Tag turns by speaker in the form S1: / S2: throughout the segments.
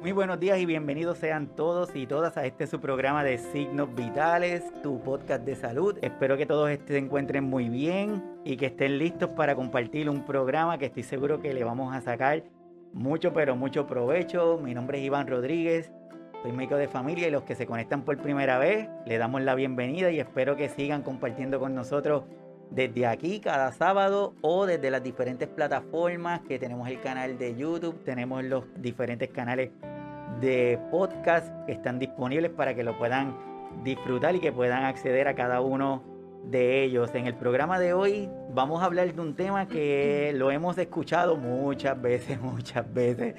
S1: Muy buenos días y bienvenidos sean todos y todas a este su programa de Signos Vitales, tu podcast de salud. Espero que todos se encuentren muy bien y que estén listos para compartir un programa que estoy seguro que le vamos a sacar mucho pero mucho provecho. Mi nombre es Iván Rodríguez, soy médico de familia y los que se conectan por primera vez, le damos la bienvenida y espero que sigan compartiendo con nosotros desde aquí cada sábado o desde las diferentes plataformas que tenemos el canal de YouTube, tenemos los diferentes canales de podcast que están disponibles para que lo puedan disfrutar y que puedan acceder a cada uno de ellos. En el programa de hoy vamos a hablar de un tema que lo hemos escuchado muchas veces, muchas veces,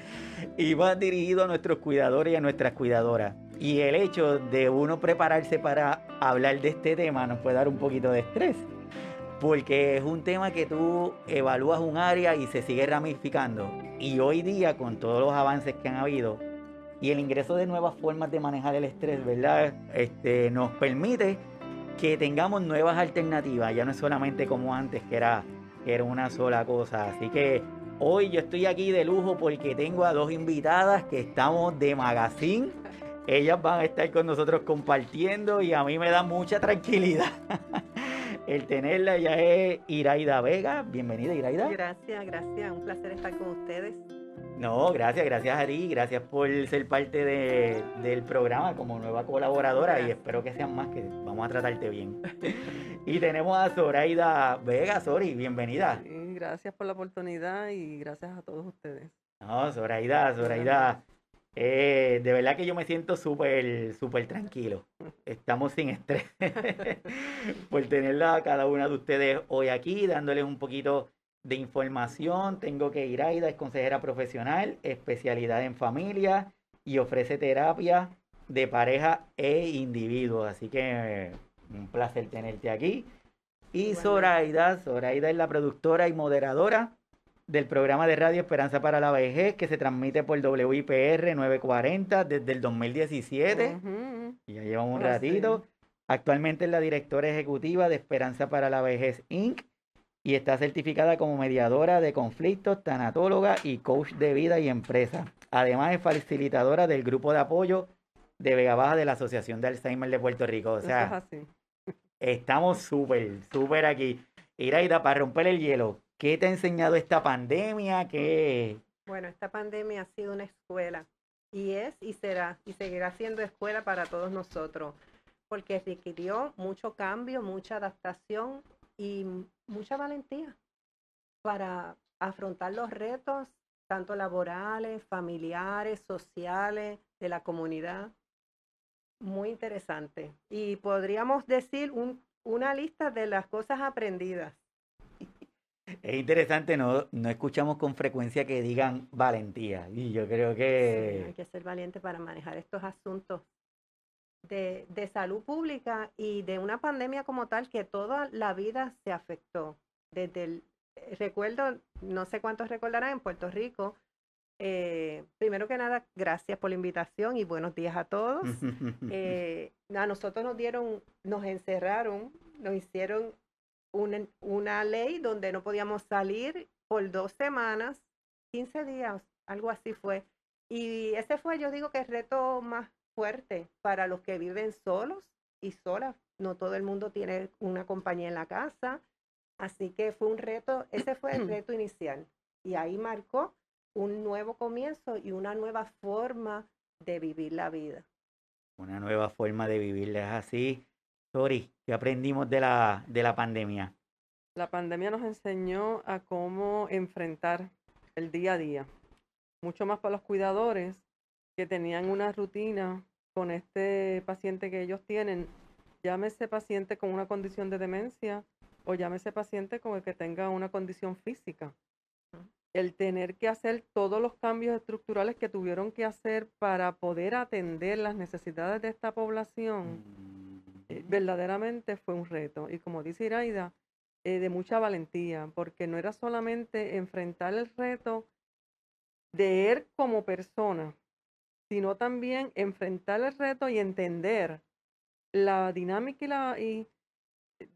S1: y va dirigido a nuestros cuidadores y a nuestras cuidadoras. Y el hecho de uno prepararse para hablar de este tema nos puede dar un poquito de estrés porque es un tema que tú evalúas un área y se sigue ramificando. Y hoy día, con todos los avances que han habido y el ingreso de nuevas formas de manejar el estrés, ¿verdad? Este, nos permite que tengamos nuevas alternativas. Ya no es solamente como antes, que era, que era una sola cosa. Así que hoy yo estoy aquí de lujo porque tengo a dos invitadas que estamos de magazine. Ellas van a estar con nosotros compartiendo y a mí me da mucha tranquilidad el tenerla ya es Iraida Vega. Bienvenida, Iraida.
S2: Gracias, gracias. Un placer estar con ustedes.
S1: No, gracias, gracias a ti. Gracias por ser parte del programa como nueva colaboradora y espero que sean más, que vamos a tratarte bien. y tenemos a Zoraida Vega. Sori, bienvenida.
S2: gracias por la oportunidad y gracias a todos ustedes.
S1: No, Zoraida, Zoraida. Eh, de verdad que yo me siento súper, súper tranquilo. Estamos sin estrés por tenerla a cada una de ustedes hoy aquí, dándoles un poquito de información. Tengo que ir Aida, es consejera profesional, especialidad en familia y ofrece terapia de pareja e individuo. Así que un placer tenerte aquí. Y Zoraida, Zoraida es la productora y moderadora del programa de radio Esperanza para la Vejez que se transmite por WIPR 940 desde el 2017. Y ya llevamos un ratito. Actualmente es la directora ejecutiva de Esperanza para la Vejez Inc. y está certificada como mediadora de conflictos, tanatóloga y coach de vida y empresa. Además es facilitadora del grupo de apoyo de Vega Baja de la Asociación de Alzheimer de Puerto Rico. O sea, estamos súper, súper aquí. Iraida, para romper el hielo, ¿Qué te ha enseñado esta pandemia? ¿Qué...
S2: Bueno, esta pandemia ha sido una escuela y es y será y seguirá siendo escuela para todos nosotros porque requirió mucho cambio, mucha adaptación y mucha valentía para afrontar los retos tanto laborales, familiares, sociales, de la comunidad. Muy interesante. Y podríamos decir una lista de las cosas aprendidas.
S1: Es interesante, no, no escuchamos con frecuencia que digan valentía. Y yo creo que...
S2: hay que ser valiente para manejar estos asuntos de, de, salud pública y de una pandemia como tal que toda la vida se afectó. Desde el, eh, recuerdo, no sé cuántos recordarán, en Puerto Rico, eh, primero que nada, gracias por la invitación y buenos días a todos. Eh, a nosotros nos dieron, nos encerraron, nos hicieron una, ley donde no podíamos salir por dos semanas, 15 días, algo así fue. Y ese fue, yo digo que el reto más fuerte para los que viven solos y solas. No todo el mundo tiene una compañía en la casa. Así que fue un reto, ese fue el reto inicial. Y ahí marcó un nuevo comienzo y una nueva forma de vivir la vida.
S1: Una nueva forma de vivirla. Es así. Sorry, ¿qué aprendimos de la, de la pandemia?
S3: La pandemia nos enseñó a cómo enfrentar el día a día. Mucho más para los cuidadores que tenían una rutina con este paciente que ellos tienen. Llámese paciente con una condición de demencia o llámese paciente con el que tenga una condición física. El tener que hacer todos los cambios estructurales que tuvieron que hacer para poder atender las necesidades de esta población mm. Verdaderamente fue un reto. Y como dice Iraida, eh, de mucha valentía, porque no era solamente enfrentar el reto de él como persona, sino también enfrentar el reto y entender la dinámica y la y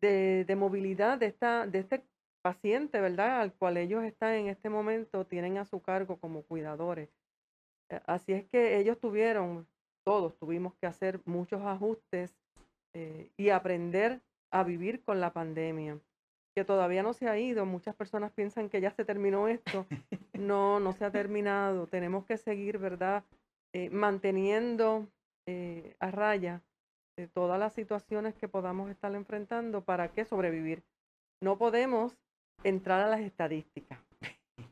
S3: de, de, movilidad de esta de este paciente, ¿verdad? Al cual ellos están en este momento tienen a su cargo como cuidadores. Eh, Así es que ellos tuvieron, todos tuvimos que hacer muchos ajustes eh, y aprender a vivir con la pandemia, que todavía no se ha ido. Muchas personas piensan que ya se terminó esto. No, no se ha terminado. Tenemos que seguir, ¿verdad? Eh, manteniendo eh, a raya eh, todas las situaciones que podamos estar enfrentando para que sobrevivir. No podemos entrar a las estadísticas.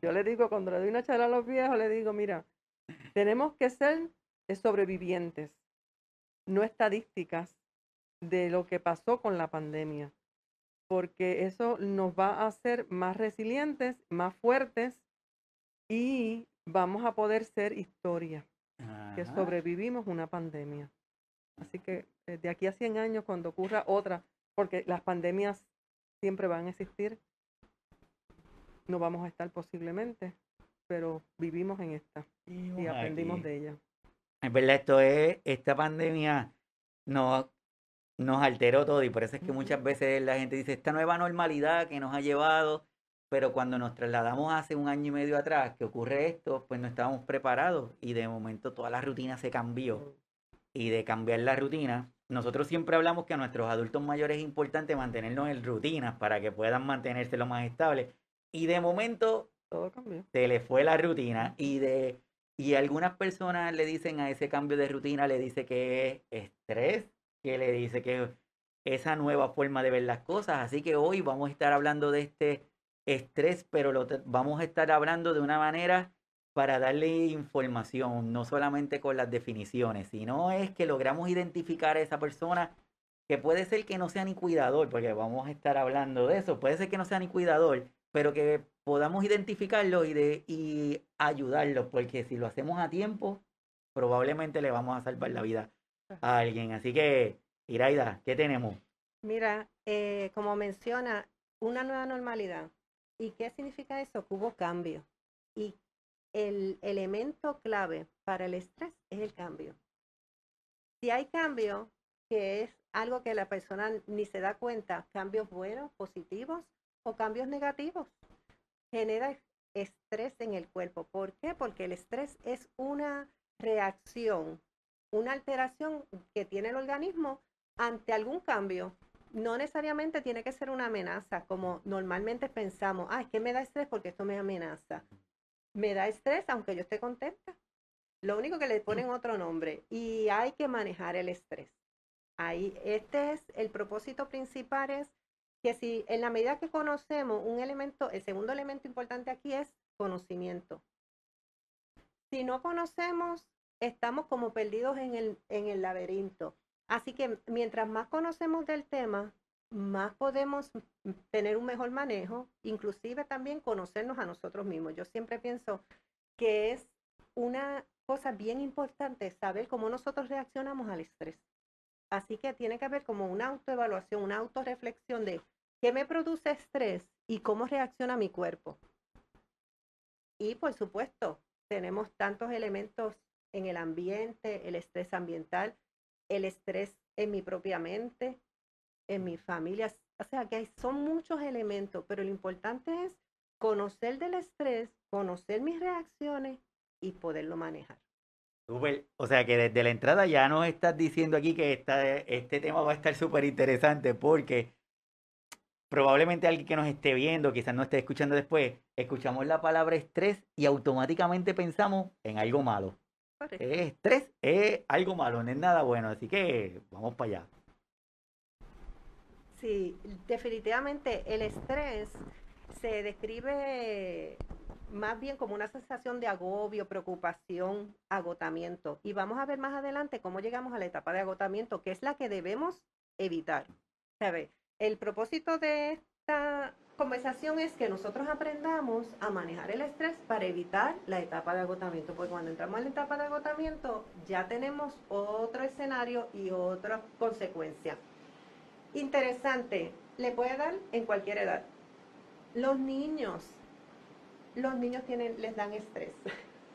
S3: Yo le digo, cuando le doy una charla a los viejos, le digo, mira, tenemos que ser sobrevivientes, no estadísticas de lo que pasó con la pandemia, porque eso nos va a hacer más resilientes, más fuertes y vamos a poder ser historia, que sobrevivimos una pandemia. Así que eh, de aquí a 100 años, cuando ocurra otra, porque las pandemias siempre van a existir, no vamos a estar posiblemente, pero vivimos en esta y aprendimos
S1: Aquí.
S3: de ella.
S1: Es verdad, esto es, esta pandemia nos, nos alteró todo y por eso es que muchas veces la gente dice esta nueva normalidad que nos ha llevado, pero cuando nos trasladamos hace un año y medio atrás que ocurre esto, pues no estábamos preparados y de momento toda la rutina se cambió. Y de cambiar la rutina, nosotros siempre hablamos que a nuestros adultos mayores es importante mantenernos en rutinas para que puedan mantenerse lo más estable. Y de momento
S3: Todo cambió.
S1: se le fue la rutina y de y algunas personas le dicen a ese cambio de rutina le dice que es estrés, que le dice que es esa nueva forma de ver las cosas, así que hoy vamos a estar hablando de este estrés, pero lo vamos a estar hablando de una manera para darle información, no solamente con las definiciones, sino es que logramos identificar a esa persona que puede ser que no sea ni cuidador, porque vamos a estar hablando de eso, puede ser que no sea ni cuidador, pero que podamos identificarlo y, de, y ayudarlo, porque si lo hacemos a tiempo, probablemente le vamos a salvar la vida alguien. Así que, Iraida, ¿qué tenemos?
S2: Mira, eh, como menciona, una nueva normalidad. ¿Y qué significa eso? Hubo cambio. Y el elemento clave para el estrés es el cambio. Si hay cambio, que es algo que la persona ni se da cuenta, cambios buenos, positivos o cambios negativos, genera estrés en el cuerpo. ¿Por qué? Porque el estrés es una reacción, una alteración que tiene el organismo ante algún cambio. No necesariamente tiene que ser una amenaza, como normalmente pensamos, ah, es que me da estrés porque esto me amenaza. Me da estrés aunque yo esté contenta. Lo único que le ponen otro nombre y hay que manejar el estrés. Ahí, este es el propósito principal es que si en la medida que conocemos un elemento, el segundo elemento importante aquí es conocimiento. Si no conocemos, estamos como perdidos en el, en el laberinto. Así que mientras más conocemos del tema, más podemos tener un mejor manejo, inclusive también conocernos a nosotros mismos. Yo siempre pienso que es una cosa bien importante saber cómo nosotros reaccionamos al estrés. Así que tiene que haber como una autoevaluación, una autorreflexión de qué me produce estrés y cómo reacciona mi cuerpo. Y por supuesto, tenemos tantos elementos en el ambiente, el estrés ambiental, el estrés en mi propia mente, en mi familia. O sea que hay, son muchos elementos, pero lo importante es conocer del estrés, conocer mis reacciones y poderlo manejar.
S1: Súper. O sea que desde la entrada ya nos estás diciendo aquí que esta, este tema va a estar súper interesante porque probablemente alguien que nos esté viendo, quizás no esté escuchando después, escuchamos la palabra estrés y automáticamente pensamos en algo malo. Eh, estrés es algo malo, no es nada bueno, así que vamos para allá.
S2: Sí, definitivamente el estrés se describe más bien como una sensación de agobio, preocupación, agotamiento. Y vamos a ver más adelante cómo llegamos a la etapa de agotamiento, que es la que debemos evitar. ¿Sabe? El propósito de esta conversación es que nosotros aprendamos a manejar el estrés para evitar la etapa de agotamiento, porque cuando entramos en la etapa de agotamiento ya tenemos otro escenario y otra consecuencia. Interesante, le puede dar en cualquier edad. Los niños, los niños tienen, les dan estrés.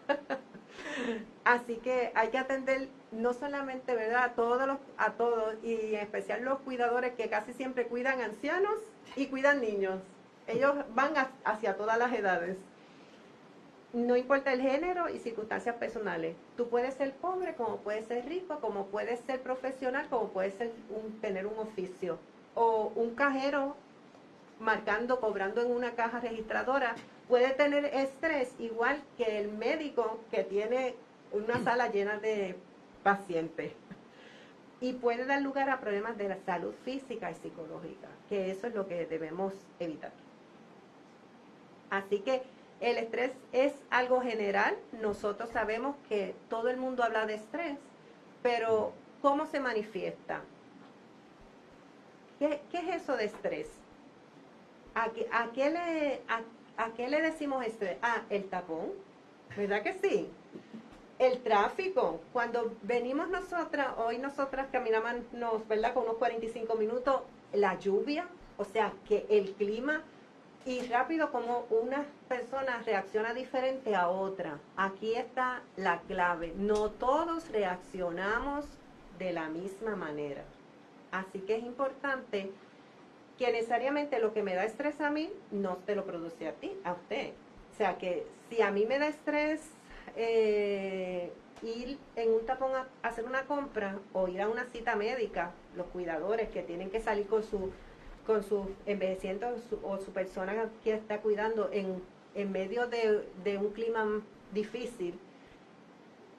S2: Así que hay que atender no solamente, ¿verdad? A todos los, a todos, y en especial los cuidadores que casi siempre cuidan ancianos y cuidan niños. Ellos van hacia todas las edades. no importa el género y circunstancias personales. Tú puedes ser pobre, como puedes ser rico, como puedes ser profesional, como puedes ser tener un oficio. O un cajero marcando, cobrando en una caja registradora, puede tener estrés igual que el médico que tiene una sala llena de pacientes. Y puede dar lugar a problemas de la salud física y psicológica, que eso es lo que debemos evitar. Así que el estrés es algo general. Nosotros sabemos que todo el mundo habla de estrés, pero ¿cómo se manifiesta? ¿Qué, es eso de estrés? ¿A qué, le, a, qué le decimos estrés? Ah, el tapón, ¿verdad que sí? El tráfico, cuando venimos nosotras, hoy nosotras caminamos, ¿verdad? Con unos 45 minutos, la lluvia, o sea, que el clima y rápido como una persona reacciona diferente a otra. Aquí está la clave. No todos reaccionamos de la misma manera. Así que es importante que necesariamente lo que me da estrés a mí no te lo produce a ti, a usted. O sea que si a mí me da estrés eh, ir en un tapón a hacer una compra o ir a una cita médica, los cuidadores que tienen que salir con su con su envejeciendo o su persona que está cuidando en, medio de, un clima difícil,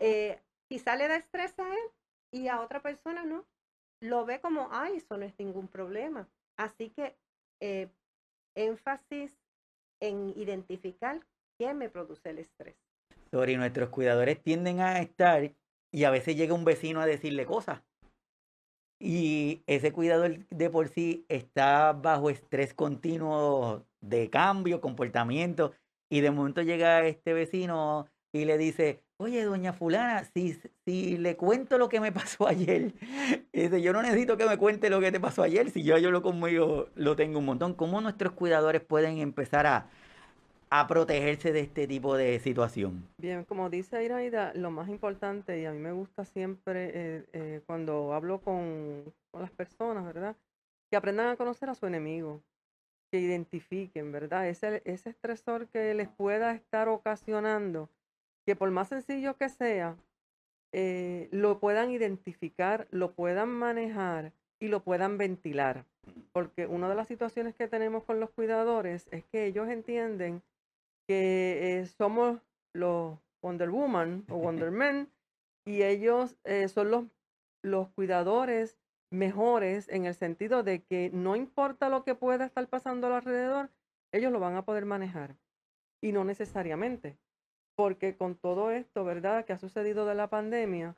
S2: eh, quizá le da estrés a él y a otra persona no. Lo ve como, ay, eso no es ningún problema. Así que eh, énfasis en identificar qué me produce el estrés.
S1: Sorry, nuestros cuidadores tienden a estar y a veces llega un vecino a decirle cosas. Y ese cuidador de por sí está bajo estrés continuo de cambio, comportamiento, y de momento llega este vecino y le dice, oye, doña fulana, si, si le cuento lo que me pasó ayer, dice, yo no necesito que me cuente lo que te pasó ayer, si yo, yo lo conmigo lo tengo un montón. ¿Cómo nuestros cuidadores pueden empezar a, a protegerse de este tipo de situación?
S3: Bien, como dice Iraida, lo más importante, y a mí me gusta siempre eh, eh, cuando hablo con, las personas, ¿verdad? Que aprendan a conocer a su enemigo, que identifiquen, ¿verdad? Ese, ese estresor que les pueda estar ocasionando, que por más sencillo que sea, eh, lo puedan identificar, lo puedan manejar y lo puedan ventilar. Porque una de las situaciones que tenemos con los cuidadores es que ellos entienden que eh, somos los Wonder Woman o Wonder Men y ellos eh, son los, los cuidadores mejores en el sentido de que no importa lo que pueda estar pasando alrededor, ellos lo van a poder manejar. Y no necesariamente, porque con todo esto, ¿verdad?, que ha sucedido de la pandemia,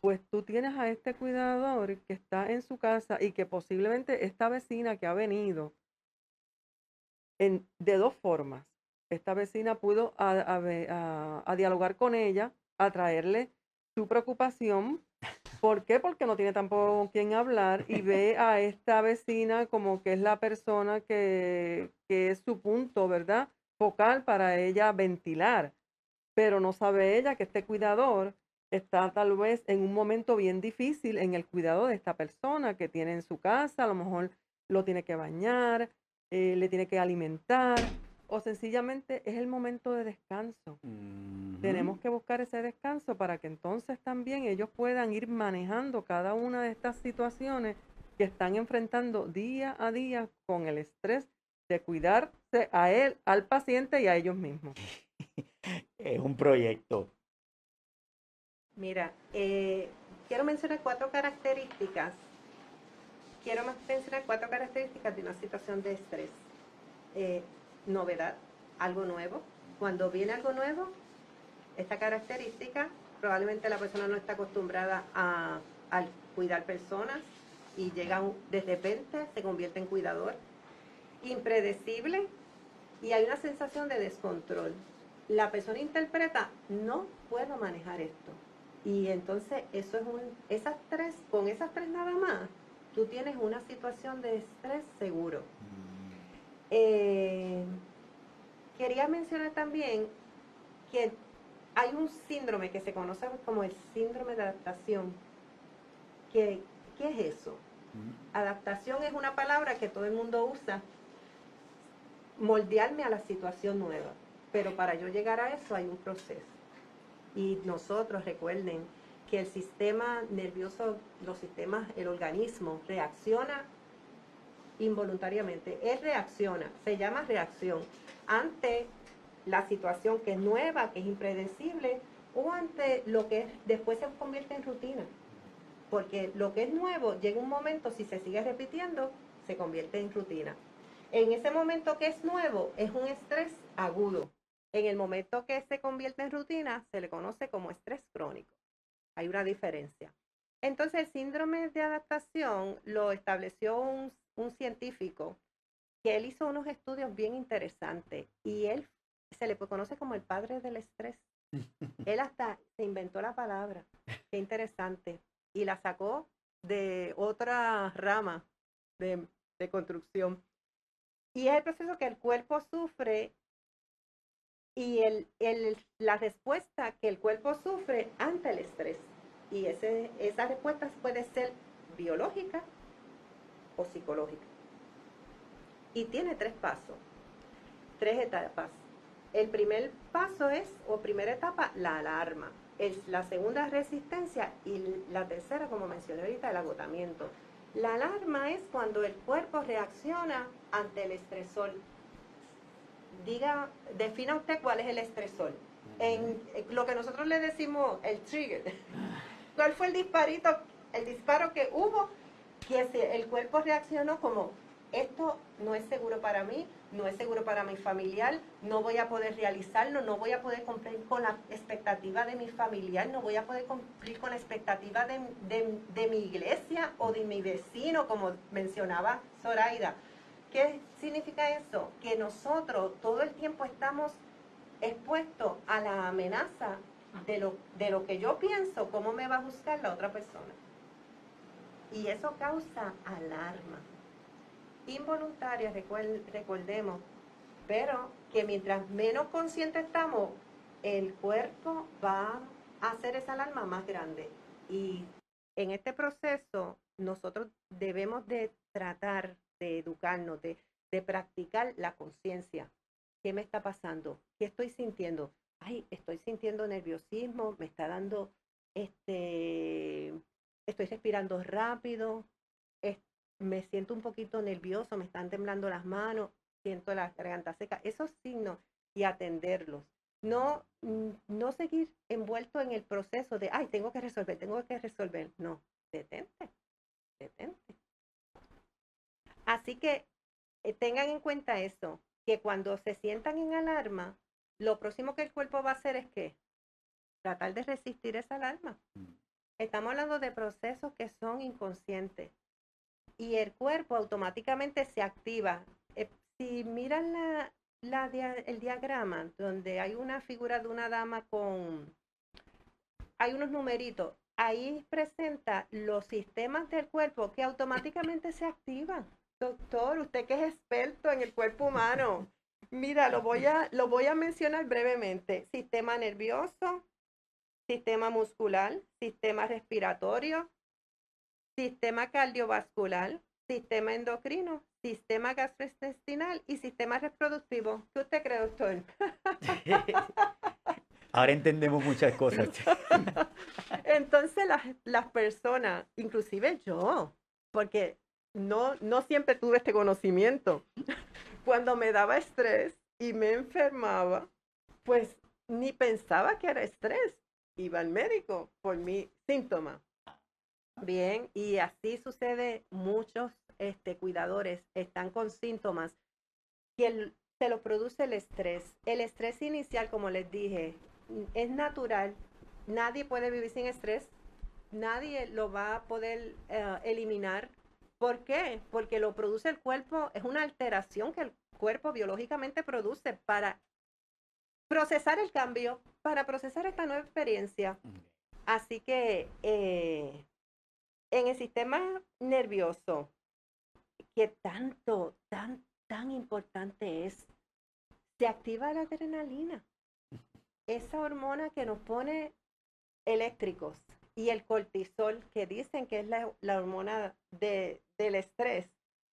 S3: pues tú tienes a este cuidador que está en su casa y que posiblemente esta vecina que ha venido en, de dos formas esta vecina pudo a, dialogar con ella, a traerle su preocupación. ¿Por qué? Porque no tiene tampoco con quién hablar y ve a esta vecina como que es la persona que, que es su punto, ¿verdad? Focal para ella ventilar. Pero no sabe ella que este cuidador está tal vez en un momento bien difícil en el cuidado de esta persona que tiene en su casa, a lo mejor lo tiene que bañar, eh, le tiene que alimentar, o sencillamente es el momento de descanso. Tenemos que buscar ese descanso para que entonces también ellos puedan ir manejando cada una de estas situaciones que están enfrentando día a día con el estrés de cuidarse a él, al paciente y a ellos mismos.
S1: es un proyecto.
S2: Mira, eh, quiero mencionar cuatro características. Quiero mencionar cuatro características de una situación de estrés. Eh, novedad, algo nuevo. Cuando viene algo nuevo, esta característica, probablemente la persona no está acostumbrada a, cuidar personas y llega de repente, se convierte en cuidador. Impredecible y hay una sensación de descontrol. La persona interpreta, no puedo manejar esto. Y entonces eso es un, esas tres, con esas tres nada más, tú tienes una situación de estrés seguro. Eh, quería mencionar también que hay un síndrome que se conoce como el síndrome de adaptación. ¿Qué, qué es eso? Adaptación es una palabra que todo el mundo usa. Moldearme a la situación nueva. Pero para yo llegar a eso hay un proceso. Y nosotros recuerden que el sistema nervioso, los sistemas, el organismo reacciona involuntariamente. Él reacciona, se llama reacción, ante la situación que es nueva, que es impredecible, o ante lo que después se convierte en rutina. Porque lo que es nuevo llega un momento, si se sigue repitiendo, se convierte en rutina. En ese momento que es nuevo, es un estrés agudo. En el momento que se convierte en rutina, se le conoce como estrés crónico. Hay una diferencia. Entonces, el síndrome de adaptación lo estableció un, un científico que él hizo unos estudios bien interesantes y él se le conoce como el padre del estrés. Él hasta se inventó la palabra. Qué interesante. Y la sacó de otra rama de, de construcción. Y es el proceso que el cuerpo sufre y el, el, la respuesta que el cuerpo sufre ante el estrés. Y ese, esa respuesta puede ser biológica o psicológica. Y tiene tres pasos, tres etapas. El primer paso es, o primera etapa, la alarma. Es la segunda resistencia y la tercera, como mencioné ahorita, el agotamiento. La alarma es cuando el cuerpo reacciona ante el estresor. Diga, defina usted cuál es el estresor. En lo que nosotros le decimos el trigger. ¿Cuál fue el disparito, el disparo que hubo? Que el cuerpo reaccionó como esto no es seguro para mí, no es seguro para mi familiar, no voy a poder realizarlo, no voy a poder cumplir con la expectativa de mi familiar, no voy a poder cumplir con la expectativa de, de mi iglesia o de mi vecino, como mencionaba Zoraida. ¿Qué significa eso? Que nosotros todo el tiempo estamos expuestos a la amenaza de lo, de lo que yo pienso, cómo me va a juzgar la otra persona. Y eso causa alarma involuntaria, recordemos, pero que mientras menos consciente estamos, el cuerpo va a hacer esa alarma más grande. Y en este proceso nosotros debemos de tratar de educarnos, de, de practicar la conciencia. ¿Qué me está pasando? ¿Qué estoy sintiendo? Ay, estoy sintiendo nerviosismo, me está dando, este, estoy respirando rápido, me siento un poquito nervioso, me están temblando las manos, siento la garganta seca, esos signos y atenderlos. No, mm, no seguir envuelto en el proceso de, ay, tengo que resolver, tengo que resolver. No, detente, detente. Así que eh, tengan en cuenta eso, que cuando se sientan en alarma, lo próximo que el cuerpo va a hacer es que tratar de resistir esa alarma. Estamos hablando de procesos que son inconscientes y el cuerpo automáticamente se activa. Eh, si miran la, la, el diagrama donde hay una figura de una dama con, hay unos numeritos, ahí presenta los sistemas del cuerpo que automáticamente se activan. Doctor, usted que es experto en el cuerpo humano, mira, lo voy a, lo voy a mencionar brevemente. Sistema nervioso, sistema muscular, sistema respiratorio, sistema cardiovascular, sistema endocrino, sistema gastrointestinal y sistema reproductivo. ¿Qué usted cree, doctor?
S1: Ahora entendemos muchas cosas.
S2: Entonces las, las personas, inclusive yo, porque no, no siempre tuve este conocimiento, cuando me daba estrés y me enfermaba, pues ni pensaba que era estrés. Iba al médico por mi síntoma. Bien, y así sucede, muchos este, cuidadores están con síntomas que se lo produce el estrés. El estrés inicial, como les dije, es natural. Nadie puede vivir sin estrés. Nadie lo va a poder eh, eliminar. ¿Por qué? Porque lo produce el cuerpo, es una alteración que el cuerpo biológicamente produce para procesar el cambio, para procesar esta nueva experiencia. Así que eh, en el sistema nervioso, que tanto, tan, tan importante es, se activa la adrenalina, esa hormona que nos pone eléctricos y el cortisol, que dicen que es la, la hormona de, del estrés.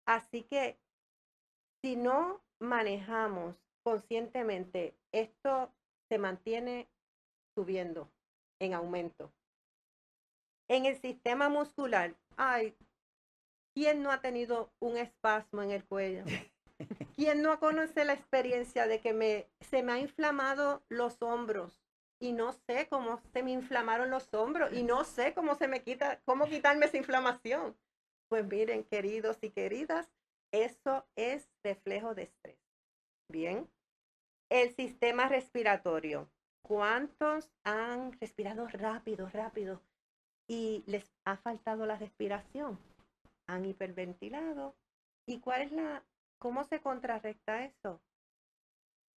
S2: Así que si no manejamos conscientemente, esto se mantiene subiendo, en aumento. En el sistema muscular, ay, ¿quién no ha tenido un espasmo en el cuello? ¿Quién no conoce la experiencia de que me, se me ha inflamado los hombros y no sé cómo se me inflamaron los hombros y no sé cómo se me quita, cómo quitarme esa inflamación? Pues miren, queridos y queridas, eso es reflejo de estrés. Bien. El sistema respiratorio. ¿Cuántos han respirado rápido, rápido y les ha faltado la respiración? Han hiperventilado. ¿Y cuál es la cómo se contrarresta eso?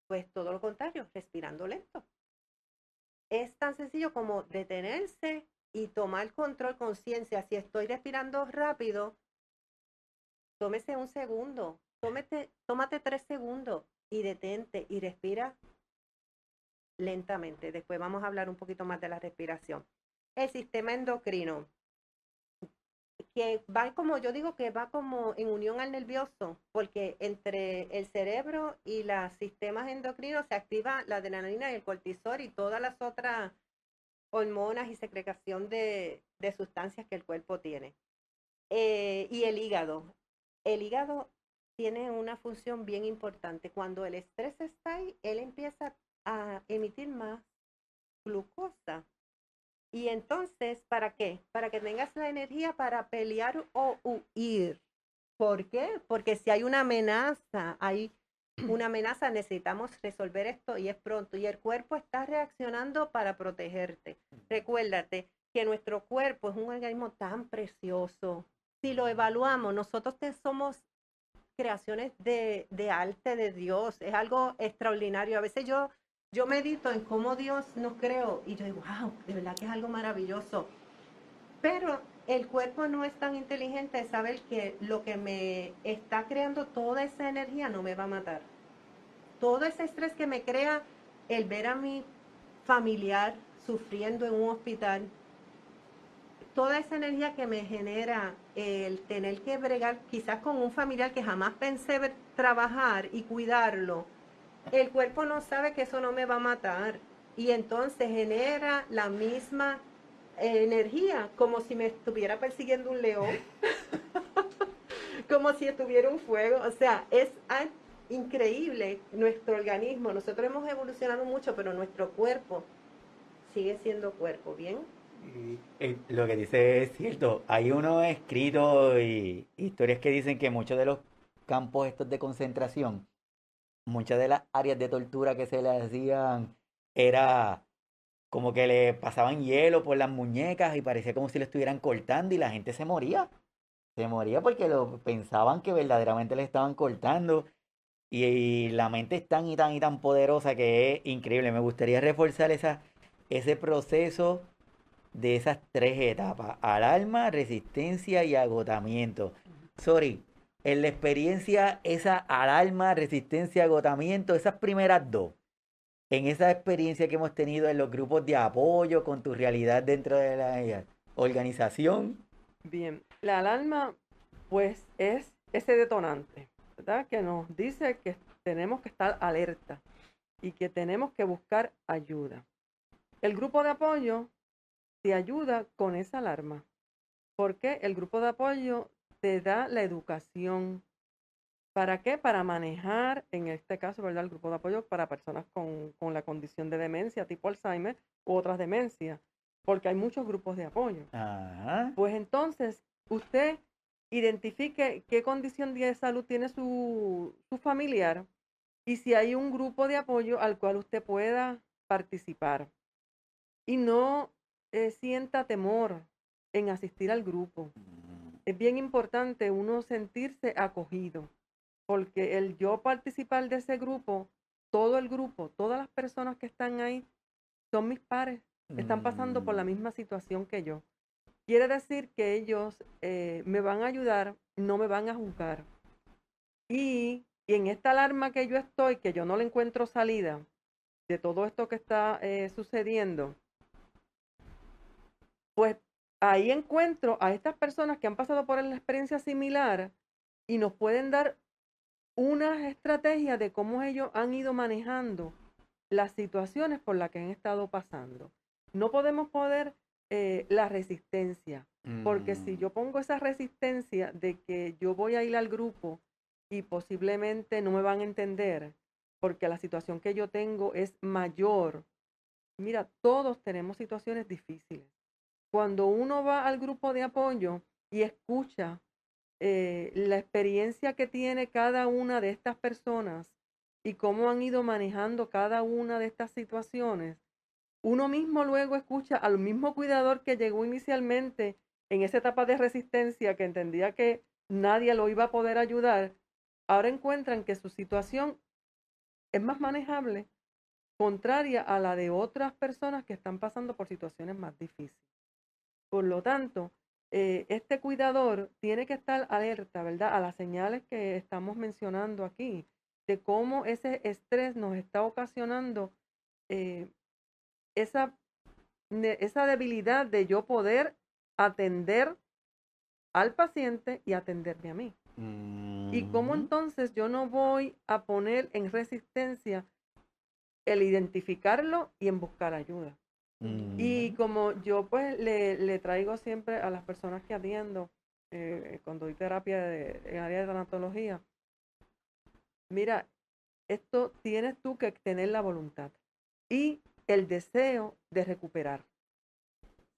S2: Pues todo lo contrario, respirando lento. Es tan sencillo como detenerse y tomar control, conciencia. Si estoy respirando rápido, tómese un segundo, tómate, tómate tres segundos y detente y respira lentamente. Después vamos a hablar un poquito más de la respiración. El sistema endocrino, que va como, yo digo que va como en unión al nervioso, porque entre el cerebro y los sistemas endocrinos se activa la adrenalina y el cortisol y todas las otras hormonas y secreción de, sustancias que el cuerpo tiene. Eh, y el hígado el hígado tiene una función bien importante. Cuando el estrés está ahí, él empieza a emitir más glucosa. Y entonces, ¿para qué? Para que tengas la energía para pelear o huir. ¿Por qué? Porque si hay una amenaza, hay una amenaza, necesitamos resolver esto y es pronto. Y el cuerpo está reaccionando para protegerte. Recuérdate que nuestro cuerpo es un organismo tan precioso, si lo evaluamos, nosotros somos creaciones de, arte de Dios, es algo extraordinario. A veces yo, yo medito en cómo Dios nos creó y yo digo, wow, de verdad que es algo maravilloso. Pero el cuerpo no es tan inteligente de saber que lo que me está creando toda esa energía no me va a matar. Todo ese estrés que me crea el ver a mi familiar sufriendo en un hospital, toda esa energía que me genera el tener que bregar quizás con un familiar que jamás pensé ver, trabajar y cuidarlo, el cuerpo no sabe que eso no me va a matar. Y entonces genera la misma eh, energía como si me estuviera persiguiendo un león, como si estuviera un fuego, o sea, es increíble nuestro organismo, nosotros hemos evolucionado mucho, pero nuestro cuerpo sigue siendo cuerpo, ¿bien?
S1: Eh, lo que dice es cierto. Hay unos escritos y historias que dicen que muchos de los campos estos de concentración, muchas de las áreas de tortura que se le hacían era como que le pasaban hielo por las muñecas y parecía como si le estuvieran cortando y la gente se moría. Se moría porque lo pensaban que verdaderamente le estaban cortando. Y, y la mente es tan y tan y tan poderosa que es increíble. Me gustaría reforzar esa, ese proceso de esas tres etapas, alarma, resistencia y agotamiento. Sorry, en la experiencia, esa alarma, resistencia, agotamiento, esas primeras dos, en esa experiencia que hemos tenido en los grupos de apoyo con tu realidad dentro de la organización.
S3: Bien, la alarma pues es ese detonante, ¿verdad? Que nos dice que tenemos que estar alerta y que tenemos que buscar ayuda. El grupo de apoyo te ayuda con esa alarma. Porque el grupo de apoyo te da la educación. ¿Para qué? Para manejar, en este caso, ¿verdad? El grupo de apoyo para personas con, con la condición de demencia tipo Alzheimer u otras demencias. Porque hay muchos grupos de apoyo. Pues entonces, usted identifique qué condición de salud tiene su, su familiar y si hay un grupo de apoyo al cual usted pueda participar. Y no eh, sienta temor en asistir al grupo. Mm. Es bien importante uno sentirse acogido, porque el yo participar de ese grupo, todo el grupo, todas las personas que están ahí son mis pares, están pasando por la mm. misma situación que yo. Quiere decir que ellos eh, me van a ayudar, no me van a juzgar. Y, en esta alarma que yo estoy, que yo no le encuentro salida de todo esto que está eh, sucediendo, pues ahí encuentro a estas personas que han pasado por una experiencia similar y nos pueden dar unas estrategias de cómo ellos han ido manejando las situaciones por las que han estado pasando. No podemos poder eh, la resistencia, porque si
S1: Mm.
S3: yo pongo esa resistencia de que yo voy a ir al grupo y posiblemente no me van a entender, porque la situación que yo tengo es mayor. Mira, todos tenemos situaciones difíciles. Cuando uno va al grupo de apoyo y escucha eh, la experiencia que tiene cada una de estas personas y cómo han ido manejando cada una de estas situaciones, uno mismo luego escucha al mismo cuidador que llegó inicialmente en esa etapa de resistencia que entendía que nadie lo iba a poder ayudar, ahora encuentran que su situación es más manejable, contraria a la de otras personas que están pasando por situaciones más difíciles. Por lo tanto, eh, este cuidador tiene que estar alerta, ¿verdad? A las señales que estamos mencionando aquí, de cómo ese estrés nos está ocasionando eh, esa, esa debilidad de yo poder atender al paciente y atenderme a mí. Y cómo
S1: Ujú.
S3: entonces yo no voy a poner en resistencia el identificarlo y en buscar ayuda. Y
S1: Ujú.
S3: como yo pues le, le traigo siempre a las personas que atiendo, eh, cuando doy terapia de- en área de tanatología, mira, esto tienes tú que tener la voluntad y el deseo de recuperar.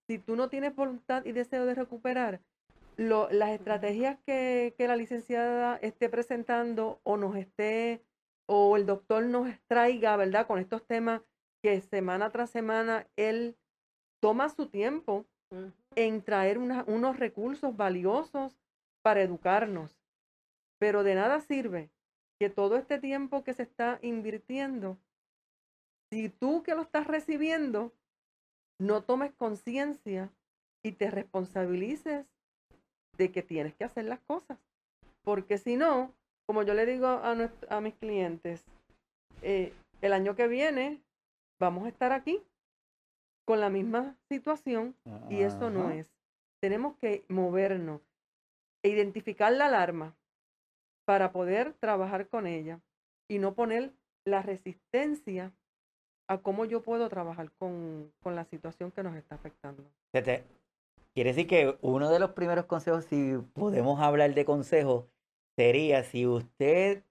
S3: Si tú no tienes voluntad y deseo de recuperar, lo- las estrategias que, que la licenciada esté presentando o nos esté, o el doctor nos traiga, ¿verdad? Con estos temas que semana tras semana él toma su tiempo en traer una- unos recursos valiosos para educarnos. Pero de nada sirve que todo este tiempo que se está invirtiendo, si tú que lo estás recibiendo, no tomes conciencia y te responsabilices de que tienes que hacer las cosas. Porque si no, como yo le digo a mis clientes, eh, el año que viene vamos a estar aquí con la misma situación y eso no
S1: Ajá.
S3: es. Tenemos que movernos e identificar la alarma para poder trabajar con ella y no poner la resistencia a cómo yo puedo trabajar con, con la situación que nos está afectando.
S1: Quiere decir que uno de los primeros consejos, si podemos hablar de consejos, sería si usted,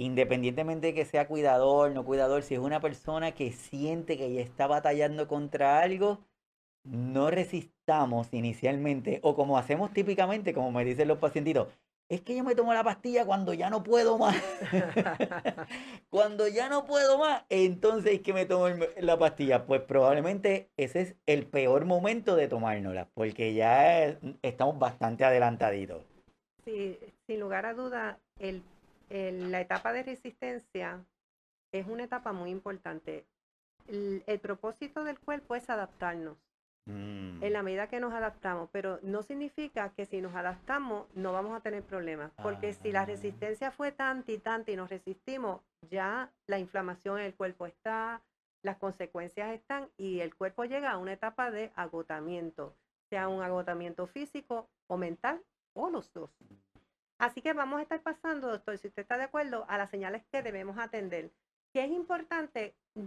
S1: independientemente de que sea cuidador, no cuidador, si es una persona que siente que ya está batallando contra algo, no resistamos inicialmente, o como hacemos típicamente, como me dicen los pacientitos, es que yo me tomo la pastilla cuando ya no puedo más. Cuando ya no puedo más, entonces es que me tomo la pastilla. Pues probablemente ese es el peor momento de tomárnosla, porque ya estamos bastante adelantaditos.
S2: Sí, sin lugar a duda, el, el- la etapa de resistencia es una etapa muy importante. El, el propósito del cuerpo es adaptarnos
S1: Mm.
S2: en la medida que nos adaptamos, pero no significa que si nos adaptamos no vamos a tener problemas, porque si la
S1: Ah.
S2: resistencia fue tanta y tanta y nos resistimos, ya la inflamación en el cuerpo está, las consecuencias están y el cuerpo llega a una etapa de agotamiento, sea un agotamiento físico o mental o los dos. Así que vamos a estar pasando, doctor, si usted está de acuerdo, a las señales que debemos atender. Que es importante, mm,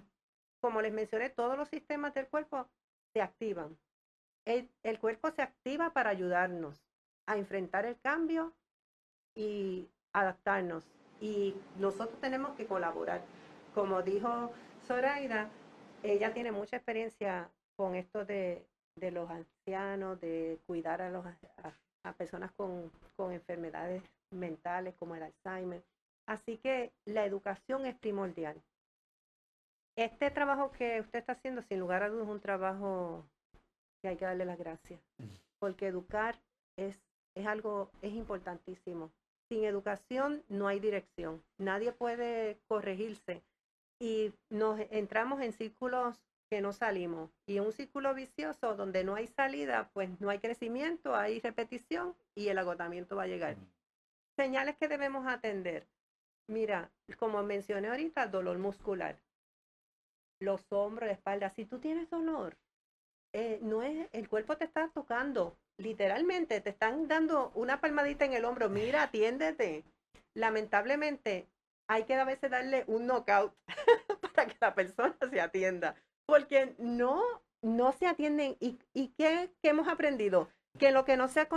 S2: como les mencioné, todos los sistemas del cuerpo se activan. El, cuerpo se activa para ayudarnos a enfrentar el cambio y adaptarnos. Y nosotros tenemos que colaborar. Como dijo Zoraida, ella tiene mucha experiencia con esto de, los ancianos, de cuidar a, los, a personas con, con enfermedades mentales como el Alzheimer. Así que la educación es primordial. Este trabajo que usted está haciendo, sin lugar a dudas, es un trabajo que hay que darle las gracias, porque educar es, es algo, es importantísimo. Sin educación no hay dirección, nadie puede corregirse y nos entramos en círculos que no salimos y un círculo vicioso donde no hay salida, pues no hay crecimiento, hay repetición y el agotamiento va a llegar. Señales que debemos atender. Mira, como mencioné ahorita, dolor muscular, los hombros, la espalda. Si tú tienes dolor, eh, no es, el cuerpo te está tocando, literalmente, te están dando una palmadita en el hombro. Mira, atiéndete. lamentablemente hay que a veces darle un knockout para que la persona se atienda, porque no, no se atienden. ¿Y, y qué, qué hemos aprendido? Que lo que no se,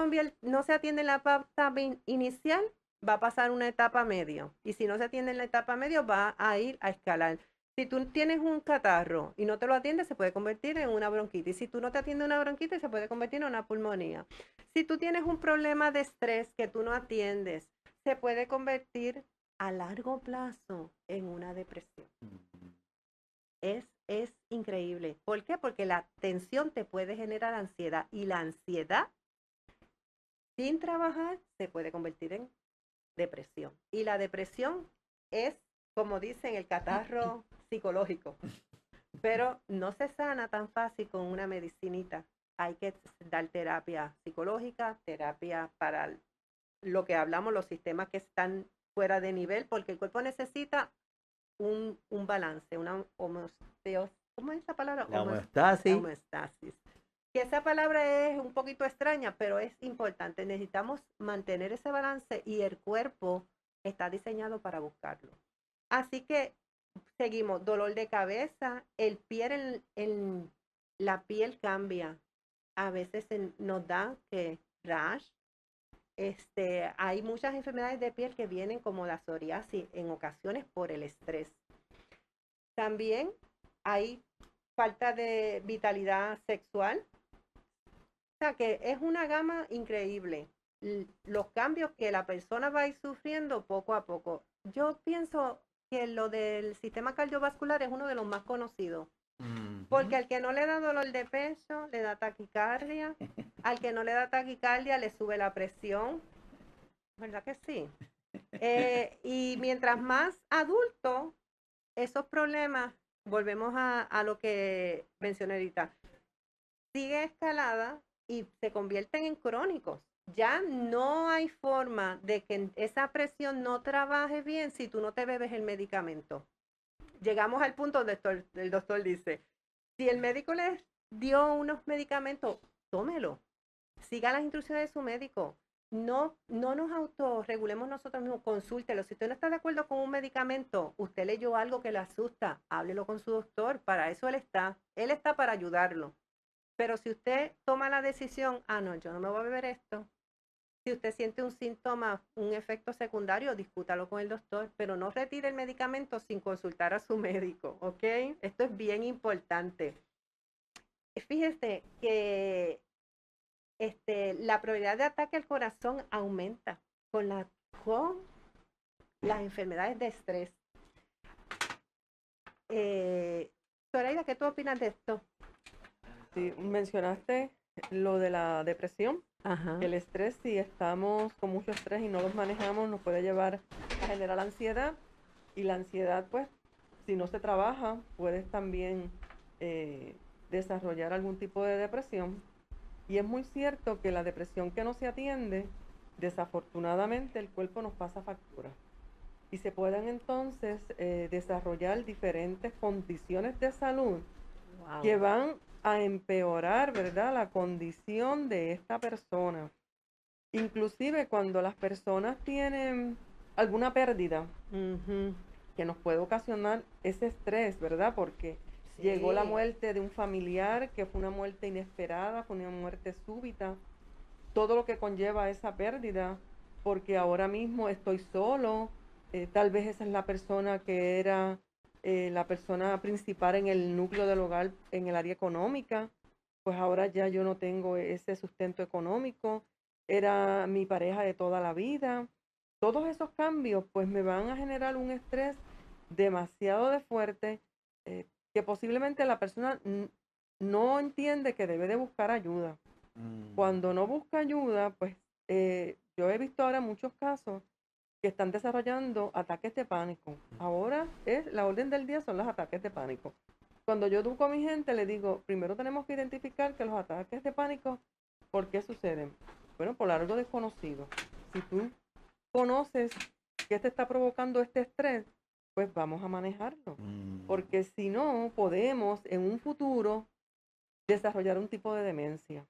S2: no se atiende en la etapa inicial va a pasar una etapa medio. Y si no se atiende en la etapa medio, va a ir a escalar. Si tú tienes un catarro y no te lo atiendes, se puede convertir en una bronquitis. Si tú no te atiendes una bronquitis, se puede convertir en una pulmonía. Si tú tienes un problema de estrés que tú no atiendes, se puede convertir a largo plazo en una depresión. Es, es increíble. ¿Por qué? Porque la tensión te puede generar ansiedad y la ansiedad sin trabajar se puede convertir en depresión. Y la depresión es, como dicen, el catarro psicológico. Pero no se sana tan fácil con una medicinita. Hay que dar terapia psicológica, terapia para lo que hablamos, los sistemas que están fuera de nivel, porque el cuerpo necesita un, un balance, una homeostasis. ¿Cómo es esa palabra?
S1: La homeostasis.
S2: homeostasis. Que esa palabra es un poquito extraña, pero es importante. Necesitamos mantener ese balance y el cuerpo está diseñado para buscarlo. Así que seguimos, dolor de cabeza, el piel, en, la piel cambia. A veces nos da que rash. Este, hay muchas enfermedades de piel que vienen como la psoriasis en ocasiones por el estrés. También hay falta de vitalidad sexual. O sea que es una gama increíble. Los cambios que la persona va a ir sufriendo poco a poco. Yo pienso que lo del sistema cardiovascular es uno de los más conocidos. Porque al que no le da dolor de pecho, le da taquicardia. al que no le da taquicardia, le sube la presión. ¿Verdad que sí? Eh, y mientras más adulto, esos problemas, volvemos a, lo que mencioné ahorita, sigue escalada y se convierten en crónicos ya no hay forma de que esa presión no trabaje bien si tú no te bebes el medicamento. Llegamos al punto donde el doctor, dice, si el médico le dio unos medicamentos, tómelo. Siga las instrucciones de su médico. No, no nos autorregulemos nosotros mismos, consúltelo. Si usted no está de acuerdo con un medicamento, usted leyó algo que le asusta, háblelo con su doctor. Para eso él está. Él está para ayudarlo. Pero si usted toma la decisión, ah, no, yo no me voy a beber esto, si usted siente un síntoma, un efecto secundario, discútalo con el doctor, pero no retire el medicamento sin consultar a su médico, ¿ok? Esto es bien importante. Fíjese que este, la probabilidad de ataque al corazón aumenta con, la, con las enfermedades de estrés. Eh, ¿qué tú opinas de esto?
S3: Sí, mencionaste lo de la depresión. El estrés, si estamos con mucho estrés y no los manejamos, nos puede llevar a generar ansiedad. Y la ansiedad, pues, si no se trabaja, puedes también eh, desarrollar algún tipo de depresión. Y es muy cierto que la depresión que no se atiende, desafortunadamente el cuerpo nos pasa factura. Y se pueden entonces eh, desarrollar diferentes condiciones de salud que van a empeorar, ¿verdad? La condición de esta persona. Inclusive cuando las personas tienen alguna pérdida que nos puede ocasionar ese estrés, ¿verdad? Porque llegó la muerte de un familiar, que fue una muerte inesperada, fue una muerte súbita, todo lo que conlleva esa pérdida, porque ahora mismo estoy solo, eh, tal vez esa es la persona que era eh, la persona principal en el núcleo del hogar en el área económica, pues ahora ya yo no tengo ese sustento económico, era mi pareja de toda la vida. Todos esos cambios pues me van a generar un estrés demasiado de fuerte eh, que posiblemente la persona no entiende que debe de buscar ayuda. Mm. Cuando no busca ayuda, pues eh, yo he visto ahora muchos casos que están desarrollando ataques de pánico. Ahora es la orden del día son los ataques de pánico. Cuando yo educo a mi gente, le digo, primero tenemos que identificar que los ataques de pánico, ¿por qué suceden? Bueno, por algo desconocido. Si tú conoces qué te está provocando este estrés, pues vamos a manejarlo. Mm. Porque si no, podemos en un futuro desarrollar un tipo de demencia.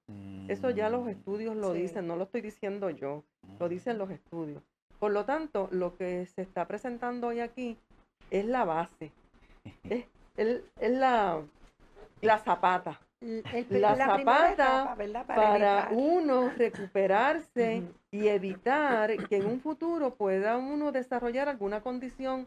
S3: Eso ya los mm. estudios lo dicen, no lo estoy diciendo yo, lo dicen los estudios. Por lo tanto, lo que se está presentando hoy aquí es la base, es, es- es la, la zapata.
S2: El- el-
S3: La zapata para uno recuperarse y evitar que en un futuro pueda uno desarrollar alguna condición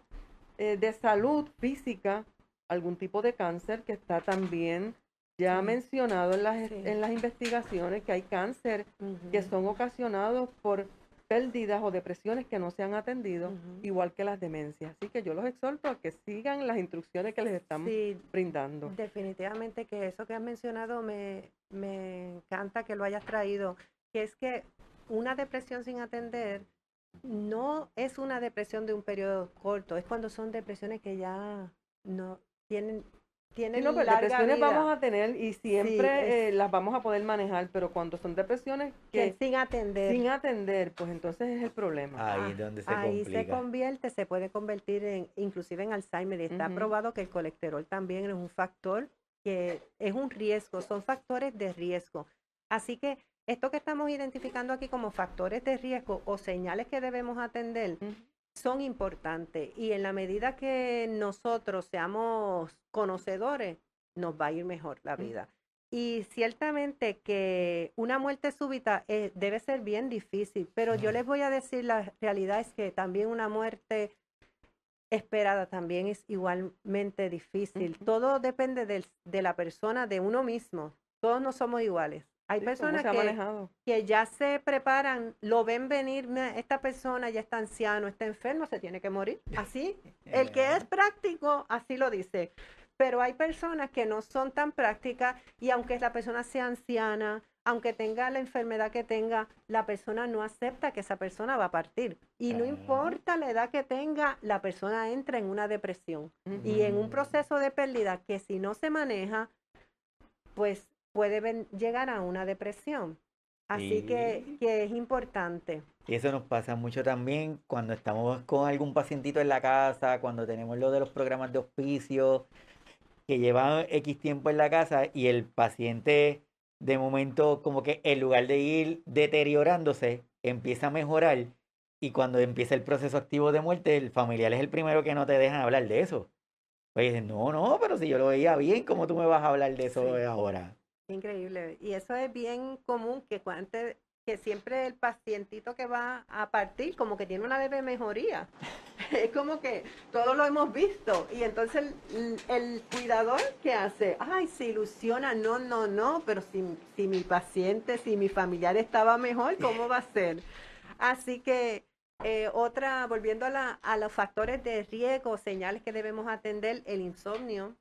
S3: eh, de salud física, algún tipo de cáncer que está también ya
S2: Sí.
S3: mencionado en las,
S2: Sí.
S3: en las investigaciones, que hay cáncer que son ocasionados por pérdidas o depresiones que no se han atendido, igual que las demencias. Así que yo los exhorto a que sigan las instrucciones que les estamos
S2: Sí,
S3: brindando.
S2: definitivamente que eso que has mencionado me, me encanta que lo hayas traído, que es que una depresión sin atender no es una depresión de un periodo corto, es cuando son depresiones que ya no tienen,
S3: Sí,
S2: tienen
S3: no, pues
S2: larga
S3: depresiones
S2: vida,
S3: vamos a tener y siempre
S2: es-
S3: eh, las vamos a poder manejar, pero cuando son depresiones
S2: que
S3: que
S2: sin atender.
S3: sin atender, pues entonces es el problema.
S1: Ahí
S2: Ah,
S1: es donde se
S2: Ahí se convierte, se puede convertir en, inclusive en Alzheimer, y está
S3: Ujú.
S2: probado que el colesterol también es un factor que es un riesgo, son factores de riesgo. Así que esto que estamos identificando aquí como factores de riesgo o señales que debemos atender. Son importantes y en la medida que nosotros seamos conocedores, nos va a ir mejor la vida. Y ciertamente que una muerte súbita eh, debe ser bien difícil, pero yo les voy a decir, la realidad es que también una muerte esperada también es igualmente difícil. Todo depende de la persona, de uno mismo. Todos no somos iguales. Hay
S3: Sí, ¿cómo
S2: personas que ya se preparan, lo ven venir, "Mira, esta persona ya está anciano, está enfermo, se tiene que morir. Así, el que es práctico, así lo dice. Pero hay personas que no son tan prácticas y aunque la persona sea anciana, aunque tenga la enfermedad que tenga, la persona no acepta que esa persona va a partir. Y no
S1: Ah.
S2: importa la edad que tenga, la persona entra en una depresión. Y en un
S1: Mm.
S2: proceso de pérdida que si no se maneja, pues puede ven- llegar a una depresión. Así que, es importante.
S1: Y eso nos pasa mucho también cuando estamos con algún pacientito en la casa, cuando tenemos lo de los programas de hospicio, que llevan X tiempo en la casa y el paciente de momento como que en lugar de ir deteriorándose, empieza a mejorar y cuando empieza el proceso activo de muerte, el familiar es el primero que no te dejan hablar de eso. Pues dicen, no, no, pero si yo lo veía bien, ¿cómo tú me vas a hablar de eso
S2: Sí.
S1: ahora?
S2: Increíble. Y eso es bien común que cuando que siempre el pacientito que va a partir como que tiene una leve mejoría. Es como que todos lo hemos visto. Y entonces el, cuidador que hace, ay, se ilusiona, no, no, no, pero si, si mi paciente, si mi familiar estaba mejor, ¿cómo va a ser? Así que eh, otra, volviendo a, la- a los factores de riesgo, señales que debemos atender, el insomnio,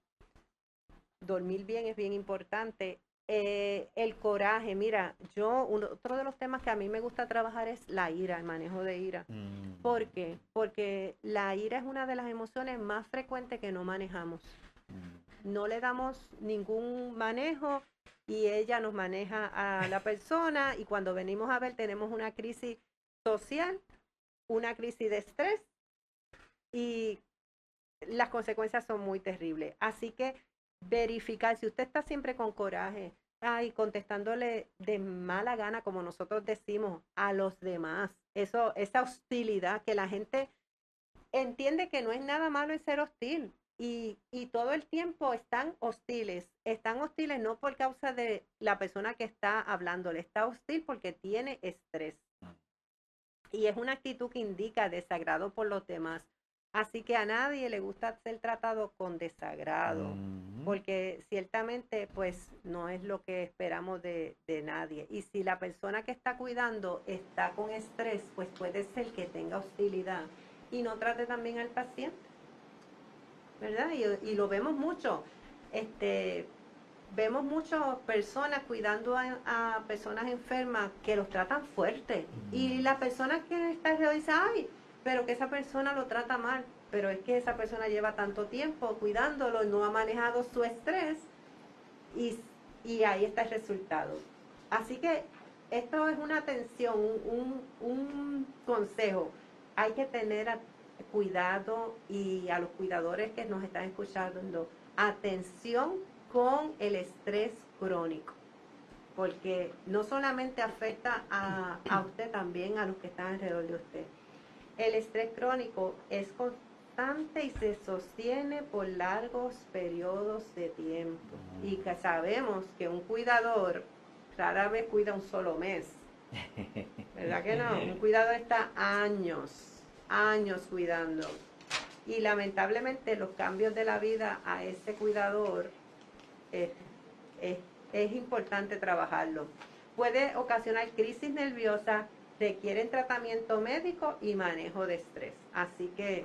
S2: dormir bien es bien importante. Eh, el coraje, mira, yo, uno- otro de los temas que a mí me gusta trabajar es la ira, el manejo de ira.
S1: Mm.
S2: ¿Por qué? Porque la ira es una de las emociones más frecuentes que no manejamos.
S1: Mm.
S2: No le damos ningún manejo y ella nos maneja a la persona y cuando venimos a ver tenemos una crisis social, una crisis de estrés y las consecuencias son muy terribles. Así que verificar, si usted está siempre con coraje, ay, contestándole de mala gana, como nosotros decimos, a los demás, eso, esa hostilidad que la gente entiende que no es nada malo en ser hostil. Y, y todo el tiempo están hostiles. Están hostiles no por causa de la persona que está hablándole, está hostil porque tiene estrés. Y es una actitud que indica desagrado por los demás. Así que a nadie le gusta ser tratado con desagrado,
S1: Mm.
S2: porque ciertamente pues no es lo que esperamos de, de nadie. Y si la persona que está cuidando está con estrés, pues puede ser que tenga hostilidad y no trate también al paciente. ¿Verdad? Y, y lo vemos mucho. Este, vemos muchas personas cuidando a, a personas enfermas que los tratan fuerte. Y
S1: Mm.
S2: la persona que está alrededor dice, ay, pero que esa persona lo trata mal. Pero es que esa persona lleva tanto tiempo cuidándolo, no ha manejado su estrés y, y ahí está el resultado. Así que esto es una atención, un, un- consejo. Hay que tener cuidado y a los cuidadores que nos están escuchando, atención con el estrés crónico, porque no solamente afecta a, a usted, también a los que están alrededor de usted. El estrés crónico es constante y se sostiene por largos periodos de tiempo. Y que sabemos que un cuidador rara vez cuida un solo mes. ¿Verdad que no? Un cuidador está años, años cuidando. Y lamentablemente los cambios de la vida a ese cuidador eh, es importante trabajarlo. Puede ocasionar crisis nerviosa, requieren tratamiento médico y manejo de estrés. Así que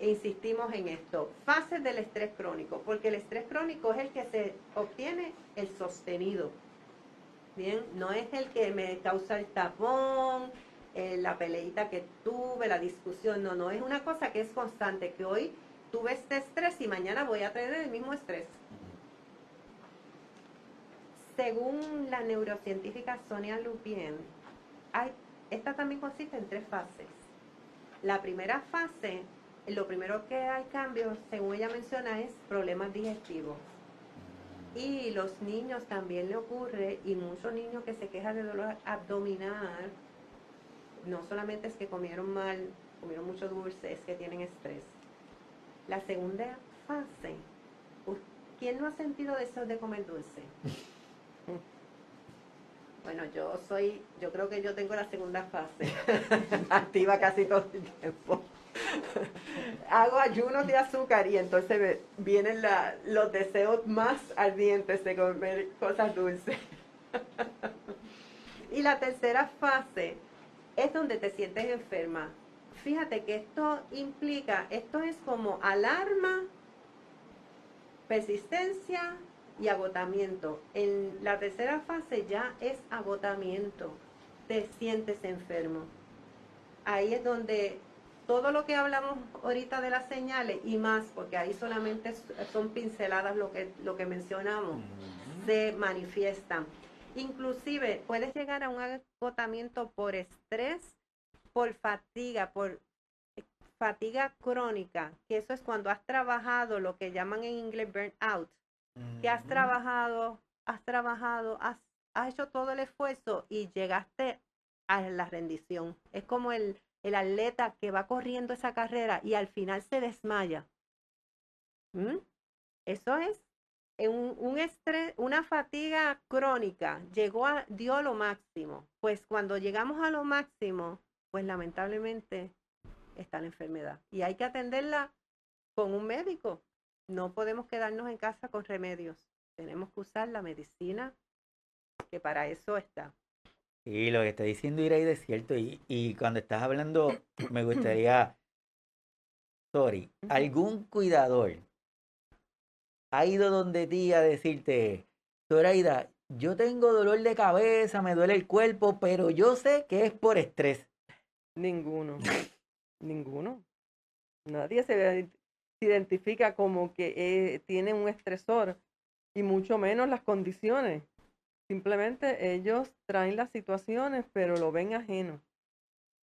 S2: insistimos en esto. Fases del estrés crónico, porque el estrés crónico es el que se obtiene el sostenido. Bien, no es el que me causa el tapón, eh, la peleita que tuve, la discusión, no, no, es una cosa que es constante, que hoy tuve este estrés y mañana voy a tener el mismo estrés. Según la neurocientífica Sonia Lupien, esta también consiste en tres fases. La primera fase, lo primero que hay cambios, según ella menciona, es problemas digestivos. Y los niños también le ocurre, y muchos niños que se quejan de dolor abdominal, no solamente es que comieron mal, comieron mucho dulce, es que tienen estrés. La segunda fase, ¿quién no ha sentido deseo de comer dulce? Bueno, yo soy, yo creo que yo tengo la segunda fase, activa casi todo el tiempo. Hago ayunos de azúcar y entonces vienen los deseos más ardientes de comer cosas dulces. y la tercera fase es donde te sientes enferma. Fíjate que esto implica, esto es como alarma, persistencia, y agotamiento. En la tercera fase ya es agotamiento, te sientes enfermo. Ahí es donde todo lo que hablamos ahorita de las señales y más, porque ahí solamente son pinceladas lo que, lo que mencionamos, se manifiestan. Inclusive puedes llegar a un agotamiento por estrés, por fatiga, por fatiga crónica, que eso es cuando has trabajado lo que llaman en inglés burnout, que has trabajado, has trabajado, has, hecho todo el esfuerzo y llegaste a la rendición. Es como el, el atleta que va corriendo esa carrera y al final se desmaya. ¿Mm? Eso es un, un, estrés, una fatiga crónica. Llegó a, dio lo máximo. Pues cuando llegamos a lo máximo, pues lamentablemente está la enfermedad. Y hay que atenderla con un médico no podemos quedarnos en casa con remedios. Tenemos que usar la medicina, que para eso está.
S1: Sí, lo que está diciendo Iraide es cierto. Y, y cuando estás hablando, me gustaría, sorry, algún cuidador ha ido donde ti a decirte, Zoraida, yo tengo dolor de cabeza, me duele el cuerpo, pero yo sé que es por estrés.
S3: Ninguno. Ninguno. Nadie se ve se identifica como que eh, tiene un estresor y mucho menos las condiciones. Simplemente ellos traen las situaciones, pero lo ven ajeno.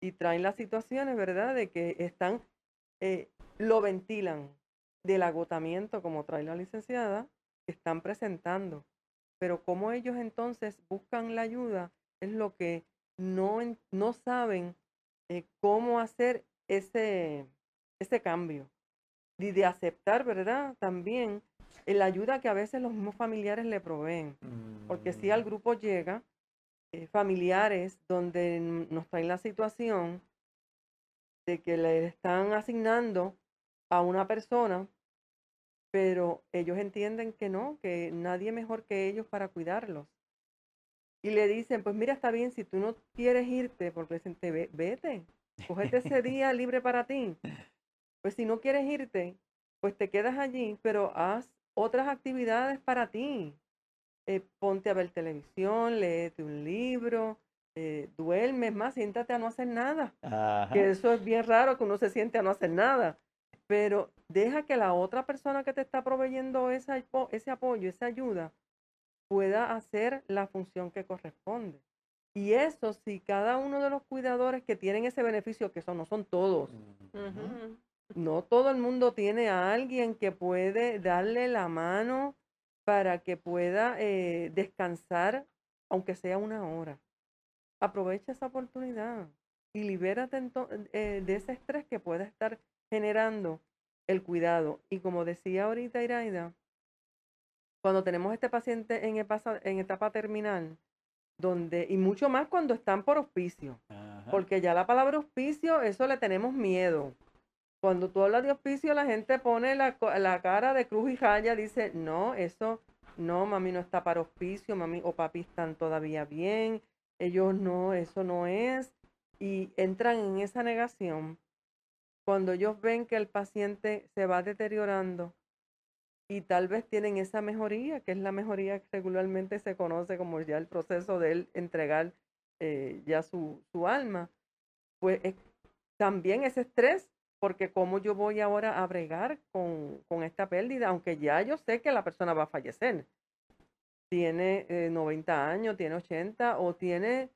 S3: Y traen las situaciones, ¿verdad? De que están, eh, lo ventilan del agotamiento, como trae la licenciada, que están presentando. Pero cómo ellos entonces buscan la ayuda es lo que no, no saben eh, cómo hacer ese, ese cambio y de aceptar, ¿verdad? También la ayuda que a veces los mismos familiares le proveen. Porque si al mm. grupo llega eh, familiares donde nos traen la situación de que le están asignando a una persona, pero ellos entienden que no, que nadie mejor que ellos para cuidarlos. Y le dicen, pues mira, está bien, si tú no quieres irte, porque dicen, vete, cógete ese día libre para ti. Pues si no quieres irte, pues te quedas allí, pero haz otras actividades para ti. Eh, ponte a ver televisión, léete un libro, eh, duermes más, siéntate a no hacer nada. Que eso es bien raro que uno se siente a no hacer nada. Pero deja que la otra persona que te está proveyendo ese apoyo, esa ayuda, pueda hacer la función que corresponde. Y eso, si cada uno de los cuidadores que tienen ese beneficio, que eso no son todos, no todo el mundo tiene a alguien que puede darle la mano para que pueda eh, descansar, aunque sea una hora. Aprovecha esa oportunidad. y libérate eh, de ese estrés que puede estar generando el cuidado. Y como decía ahorita Iraida, cuando tenemos este paciente en etapa, en etapa terminal, donde, y mucho más cuando están por hospicio,
S1: Ajá.
S3: porque ya la palabra hospicio, eso le tenemos miedo. Cuando tú hablas de hospicio, la gente pone la, la cara de cruz y raya, dice, no, eso, no, mami no está para hospicio, mami o papi están todavía bien, ellos no, eso no es, y entran en esa negación. Cuando ellos ven que el paciente se va deteriorando y tal vez tienen esa mejoría, que es la mejoría que regularmente se conoce como ya el proceso de él entregar eh, ya su, su alma, pues es también ese estrés, porque cómo yo voy ahora a bregar con, con esta pérdida, aunque ya yo sé que la persona va a fallecer. Tiene eh, 90 años, tiene 80 o tiene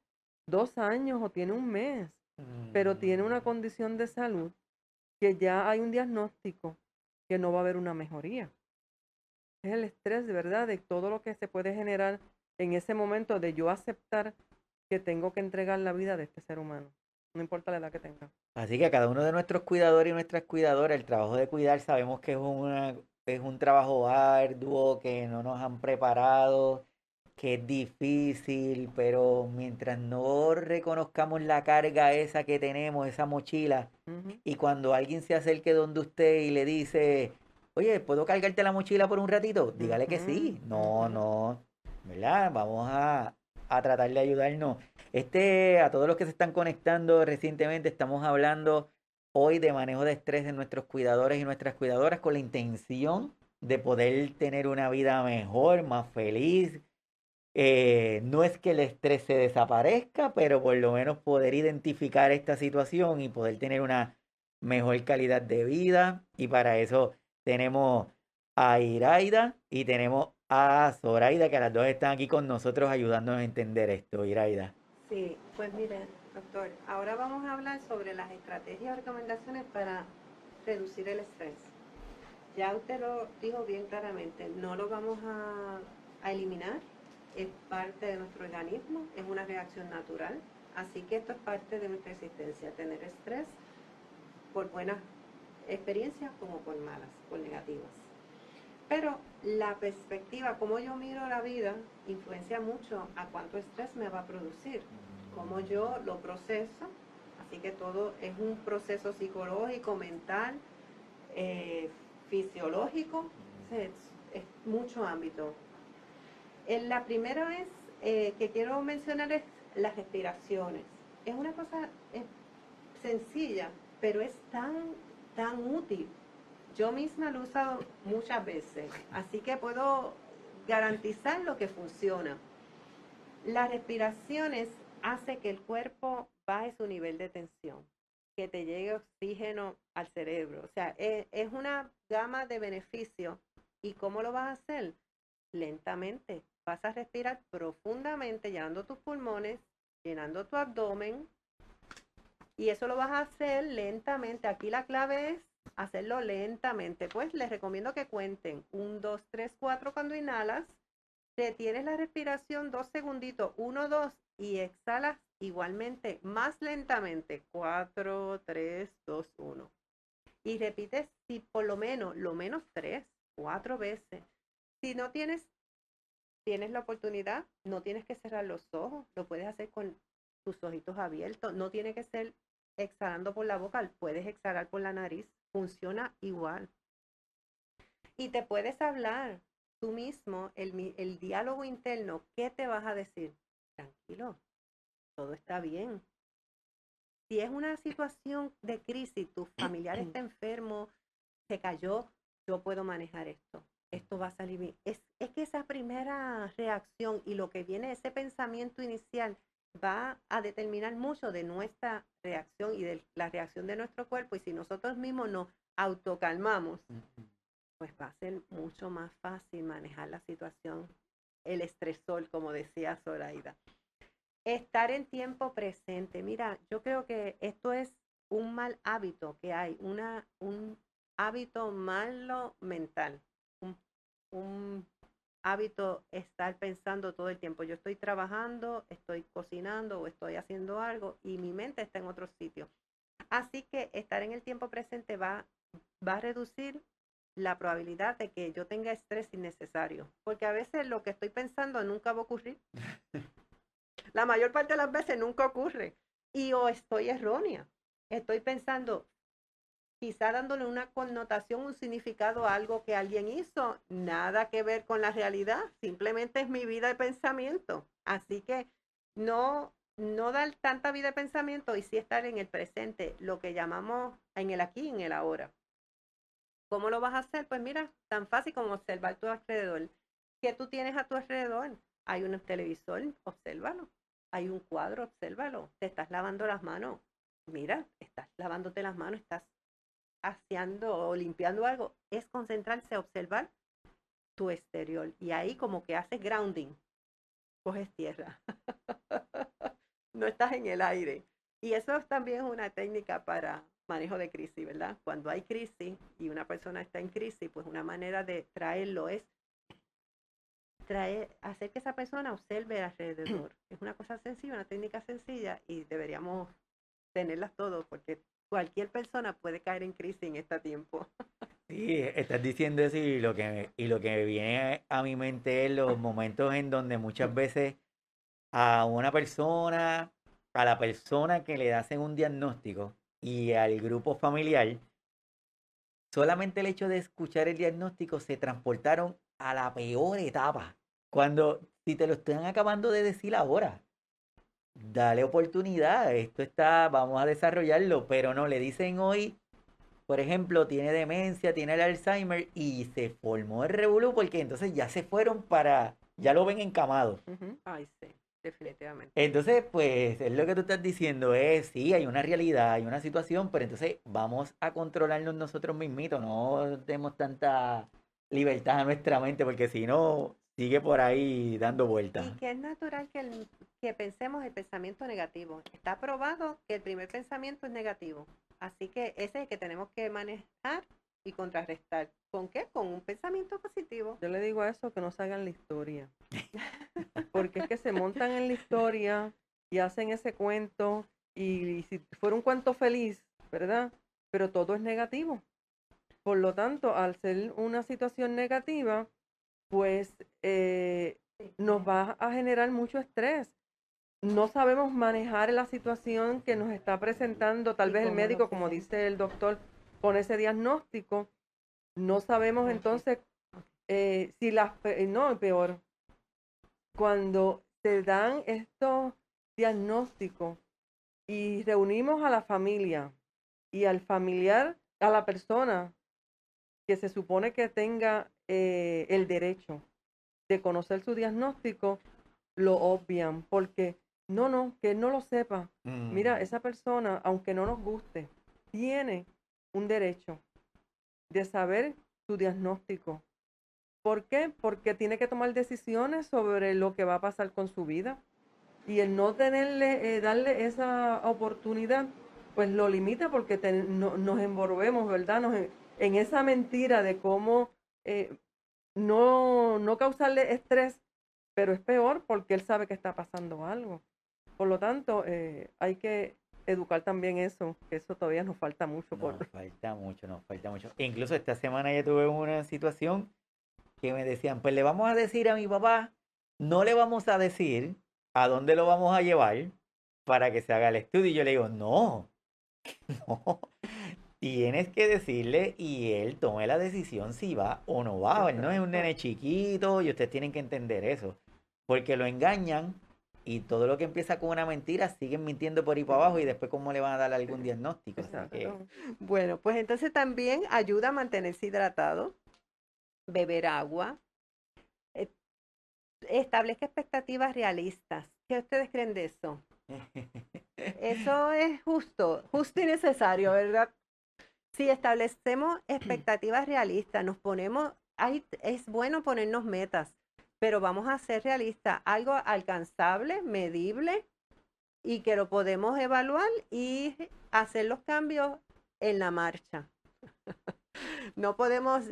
S3: dos años o tiene un mes, pero tiene una
S1: Mm.
S3: condición de salud que ya hay un diagnóstico que no va a haber una mejoría. Es el estrés, de verdad, de todo lo que se puede generar en ese momento de yo aceptar que tengo que entregar la vida de este ser humano, no importa la edad que tenga.
S1: Así que a cada uno de nuestros cuidadores y nuestras cuidadoras, el trabajo de cuidar sabemos que es, una, es un trabajo arduo, que no nos han preparado, que es difícil, pero mientras no reconozcamos la carga esa que tenemos, esa mochila, y cuando alguien se acerque donde usted y le dice, oye, ¿puedo cargarte la mochila por un ratito? Dígale que sí. No, no, ¿verdad? Vamos a, a tratar de ayudarnos. Este, a todos los que se están conectando recientemente, estamos hablando hoy de manejo de estrés en nuestros cuidadores y nuestras cuidadoras con la intención de poder tener una vida mejor, más feliz. Eh, no es que el estrés se desaparezca, pero por lo menos poder identificar esta situación y poder tener una mejor calidad de vida. Y para eso tenemos a Iraida y tenemos a Zoraida, que las dos están aquí con nosotros ayudándonos a entender esto, Iraida.
S2: Sí, pues mire, doctor, ahora vamos a hablar sobre las estrategias y recomendaciones para reducir el estrés. Ya usted lo dijo bien claramente, no lo vamos a eliminar, es parte de nuestro organismo, es una reacción natural, así que esto es parte de nuestra existencia, tener estrés por buenas experiencias como por malas, por negativas. Pero la perspectiva, como yo miro la vida, influencia mucho a cuánto estrés me va a producir, cómo yo lo proceso. Así que todo es un proceso psicológico, mental, eh, fisiológico, es, es mucho ámbito. En la primera vez eh, que quiero mencionar es las respiraciones. Es una cosa eh, sencilla, pero es tan, tan útil. Yo misma lo he usado muchas veces, así que puedo garantizar lo que funciona. Las respiraciones hace que el cuerpo baje su nivel de tensión, que te llegue oxígeno al cerebro. O sea, es, es una gama de beneficios. ¿Y cómo lo vas a hacer? Lentamente. Vas a respirar profundamente, llenando tus pulmones, llenando tu abdomen. Y eso lo vas a hacer lentamente. Aquí la clave es hacerlo lentamente. Pues les recomiendo que cuenten 1, 2, 3, 4 cuando inhalas. Detienes la respiración dos segunditos, 1, 2 y exhalas igualmente más lentamente. 4, 3, 2, 1. Y repites si por lo menos, lo menos 3, 4 veces. Si no tienes, tienes la oportunidad, no tienes que cerrar los ojos, lo puedes hacer con tus ojitos abiertos, no tiene que ser exhalando por la boca, puedes exhalar por la nariz, funciona igual. Y te puedes hablar tú mismo, el, el diálogo interno, ¿qué te vas a decir? Tranquilo, todo está bien. Si es una situación de crisis, tu familiar está enfermo, se cayó, yo puedo manejar esto. Esto va a salir bien. Es, es que esa primera reacción y lo que viene, ese pensamiento inicial, va a determinar mucho de nuestra reacción y de la reacción de nuestro cuerpo. Y si nosotros mismos nos autocalmamos, pues va a ser mucho más fácil manejar la situación, el estresor, como decía Zoraida. Estar en tiempo presente. Mira, yo creo que esto es un mal hábito que hay, una, un hábito malo mental, un, un hábito estar pensando todo el tiempo. Yo estoy trabajando, estoy cocinando o estoy haciendo algo y mi mente está en otro sitio. Así que estar en el tiempo presente va, va a reducir la probabilidad de que yo tenga estrés innecesario, porque a veces lo que estoy pensando nunca va a ocurrir. La mayor parte de las veces nunca ocurre y o estoy errónea. Estoy pensando, quizá dándole una connotación, un significado a algo que alguien hizo, nada que ver con la realidad, simplemente es mi vida de pensamiento. Así que no, no dar tanta vida de pensamiento y sí estar en el presente, lo que llamamos en el aquí, en el ahora. ¿Cómo lo vas a hacer? Pues mira, tan fácil como observar tu alrededor. ¿Qué tú tienes a tu alrededor? Hay un televisor, obsérvalo. Hay un cuadro, obsérvalo. Te estás lavando las manos. Mira, estás lavándote las manos, estás haciendo o limpiando algo, es concentrarse a observar tu exterior. Y ahí como que haces grounding, coges tierra. no estás en el aire. Y eso es también una técnica para manejo de crisis, ¿verdad? Cuando hay crisis y una persona está en crisis, pues una manera de traerlo es traer, hacer que esa persona observe alrededor. Es una cosa sencilla, una técnica sencilla y deberíamos tenerlas todos porque cualquier persona puede caer en crisis en este tiempo.
S1: Sí, estás diciendo eso y lo que y lo que viene a mi mente es los momentos en donde muchas veces a una persona, a la persona que le hacen un diagnóstico y al grupo familiar, solamente el hecho de escuchar el diagnóstico se transportaron a la peor etapa. Cuando, si te lo están acabando de decir ahora, dale oportunidad, esto está, vamos a desarrollarlo, pero no, le dicen hoy, por ejemplo, tiene demencia, tiene el Alzheimer y se formó el revolú porque entonces ya se fueron para, ya lo ven encamado.
S2: Ay, sí, definitivamente.
S1: Entonces, pues es lo que tú estás diciendo, es, sí, hay una realidad, hay una situación, pero entonces vamos a controlarnos nosotros mismitos, no demos tanta libertad a nuestra mente porque si no, sigue por ahí dando vueltas.
S2: Y que es natural que, que pensemos el pensamiento negativo. Está probado que el primer pensamiento es negativo. Así que ese es el que tenemos que manejar y contrarrestar. ¿Con qué? Con un pensamiento positivo.
S3: Yo le digo a eso que no salgan la historia. Porque es que se montan en la historia y hacen ese cuento y, si fuera un cuento feliz, ¿verdad? Pero todo es negativo. Por lo tanto, al ser una situación negativa, pues eh, nos va a generar mucho estrés. No sabemos manejar la situación que nos está presentando tal vez el médico, como dice el doctor, con ese diagnóstico. No sabemos entonces eh, si las, no, peor, cuando se dan estos diagnósticos y reunimos a la familia y al familiar, a la persona que se supone que tenga eh, el derecho de conocer su diagnóstico, lo obvian, porque no, no, que él no lo sepa. Mira, mm. esa persona, aunque no nos guste, tiene un derecho de saber su diagnóstico. ¿Por qué? Porque tiene que tomar decisiones sobre lo que va a pasar con su vida. Y el no tenerle, eh, darle esa oportunidad, pues lo limita porque nos envolvemos, ¿verdad? Nos, en esa mentira de cómo eh, no, no causarle estrés, pero es peor porque él sabe que está pasando algo. Por lo tanto, eh, hay que educar también eso, que eso todavía nos falta mucho.
S1: Nos falta mucho, nos falta mucho. incluso esta semana ya tuve una situación que me decían, pues le vamos a decir a mi papá, no le vamos a decir a dónde lo vamos a llevar para que se haga el estudio. Y yo le digo, no, no, tienes que decirle y él tome la decisión si va o no va. Él no es un nene chiquito y ustedes tienen que entender eso. Porque lo engañan y todo lo que empieza con una mentira siguen mintiendo por ahí para abajo y después cómo le van a dar algún diagnóstico.
S2: Bueno, pues entonces también ayuda a mantenerse hidratado, beber agua, eh, establezca expectativas realistas. ¿Qué ustedes creen de eso? Eso es justo, justo y necesario, ¿verdad? Si establecemos expectativas realistas, nos ponemos, es bueno ponernos metas, pero vamos a ser realistas, algo alcanzable, medible y que lo podemos evaluar y hacer los cambios en la marcha. no podemos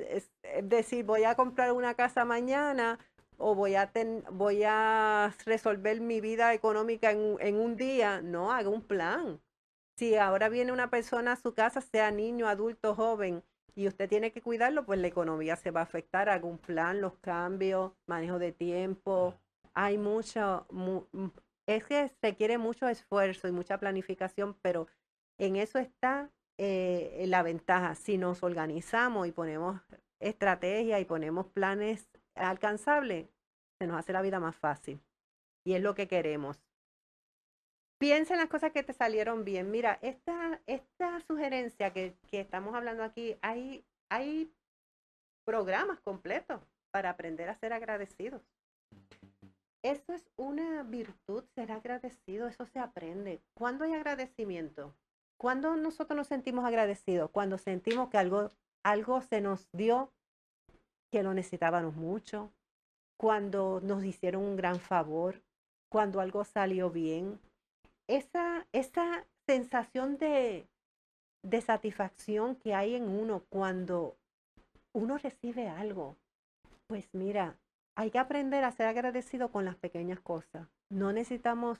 S2: decir voy a comprar una casa mañana o voy a, ten, voy a resolver mi vida económica en, en un día. No, haga un plan. Si ahora viene una persona a su casa, sea niño, adulto, joven, y usted tiene que cuidarlo, pues la economía se va a afectar. Un plan, los cambios, manejo de tiempo. Hay mucho, es que requiere mucho esfuerzo y mucha planificación, pero en eso está eh, la ventaja. Si nos organizamos y ponemos estrategia y ponemos planes alcanzables, se nos hace la vida más fácil. Y es lo que queremos. Piensa en las cosas que te salieron bien. Mira, esta, esta sugerencia que, que estamos hablando aquí, hay, hay programas completos para aprender a ser agradecidos. Eso es una virtud, ser agradecido, eso se aprende. ¿Cuándo hay agradecimiento? ¿Cuándo nosotros nos sentimos agradecidos? Cuando sentimos que algo, algo se nos dio que lo necesitábamos mucho, cuando nos hicieron un gran favor, cuando algo salió bien. Esa, esa sensación de, de satisfacción que hay en uno cuando uno recibe algo. Pues mira, hay que aprender a ser agradecido con las pequeñas cosas. No necesitamos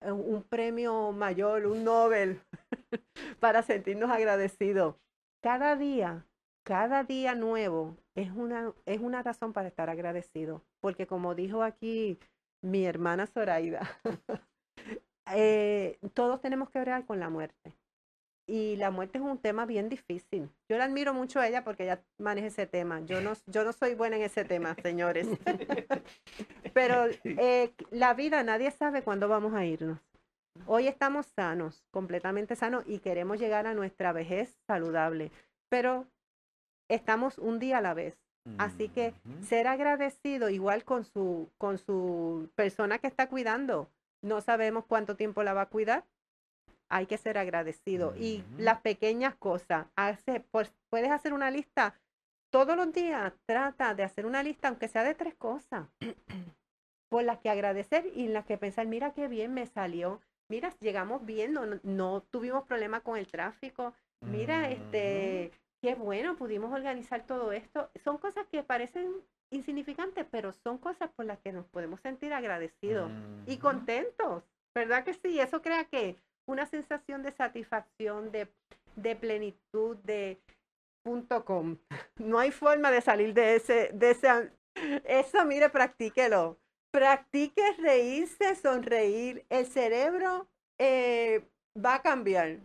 S2: eh, un premio mayor, un Nobel, para sentirnos agradecidos. Cada día, cada día nuevo es una, es una razón para estar agradecido. Porque como dijo aquí mi hermana Zoraida, eh, todos tenemos que ver con la muerte. Y la muerte es un tema bien difícil. Yo la admiro mucho a ella porque ella maneja ese tema. Yo no, yo no soy buena en ese tema, señores. Pero eh, la vida, nadie sabe cuándo vamos a irnos. Hoy estamos sanos, completamente sanos, y queremos llegar a nuestra vejez saludable. Pero estamos un día a la vez. Así que ser agradecido igual con su, con su persona que está cuidando. No sabemos cuánto tiempo la va a cuidar hay que ser agradecido. Y las pequeñas cosas, hace, pues, puedes hacer una lista todos los días, trata de hacer una lista, aunque sea de tres cosas, por las que agradecer y las que pensar, mira qué bien me salió, mira, llegamos bien, no, tuvimos problema con el tráfico, mira, este, qué bueno, pudimos organizar todo esto. Son cosas que parecen insignificantes, pero son cosas por las que nos podemos sentir agradecidos y contentos, ¿verdad que sí? Eso crea que una sensación de satisfacción, de, de plenitud, de punto com. No hay forma de salir de ese, de ese, eso mire, practíquelo. Practique reírse, sonreír. El cerebro eh, va a cambiar.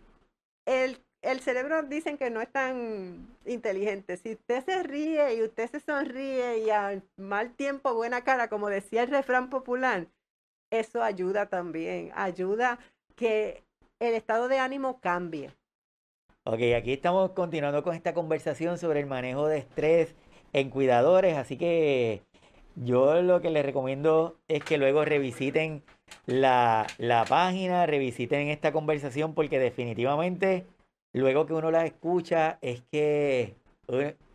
S2: El, el cerebro dicen que no es tan inteligente. Si usted se ríe y usted se sonríe y al mal tiempo buena cara, como decía el refrán popular, eso ayuda también. Ayuda que el estado de ánimo cambia.
S1: Ok, aquí estamos continuando con esta conversación sobre el manejo de estrés en cuidadores, así que yo lo que les recomiendo es que luego revisiten la, la página, revisiten esta conversación porque definitivamente luego que uno la escucha es que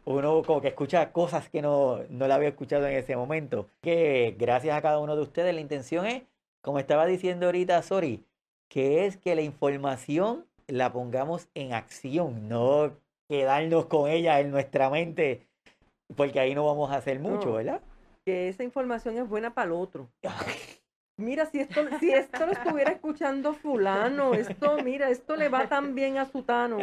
S1: uno como que escucha cosas que no, no la había escuchado en ese momento. Que gracias a cada uno de ustedes la intención es, como estaba diciendo ahorita, sorry, que es que la información la pongamos en acción, no quedarnos con ella en nuestra mente, porque ahí no vamos a hacer mucho, ¿verdad?
S3: Que esa información es buena para el otro. Mira, si esto, si esto lo estuviera escuchando fulano, esto, mira, esto le va tan bien a Sutano.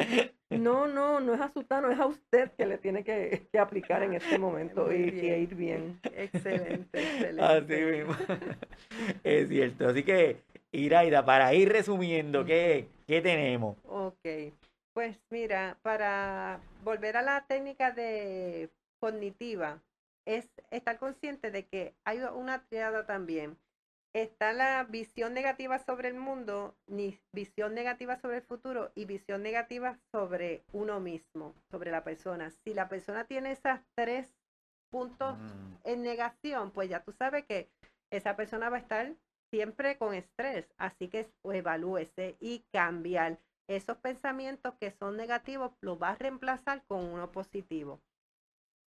S3: No, no, no es a Sutano, es a usted que le tiene que, aplicar en este momento y, ir bien.
S2: Excelente, excelente.
S1: Así mismo. Es cierto. Así que Iraida, para ir resumiendo, ¿qué, ¿qué tenemos?
S2: Ok, pues mira, para volver a la técnica de cognitiva, es estar consciente de que hay una triada también. Está la visión negativa sobre el mundo, ni visión negativa sobre el futuro y visión negativa sobre uno mismo, sobre la persona. Si la persona tiene esas tres puntos mm. en negación, pues ya tú sabes que esa persona va a estar siempre con estrés, así que evalúese y cambiar esos pensamientos que son negativos, los va a reemplazar con uno positivo.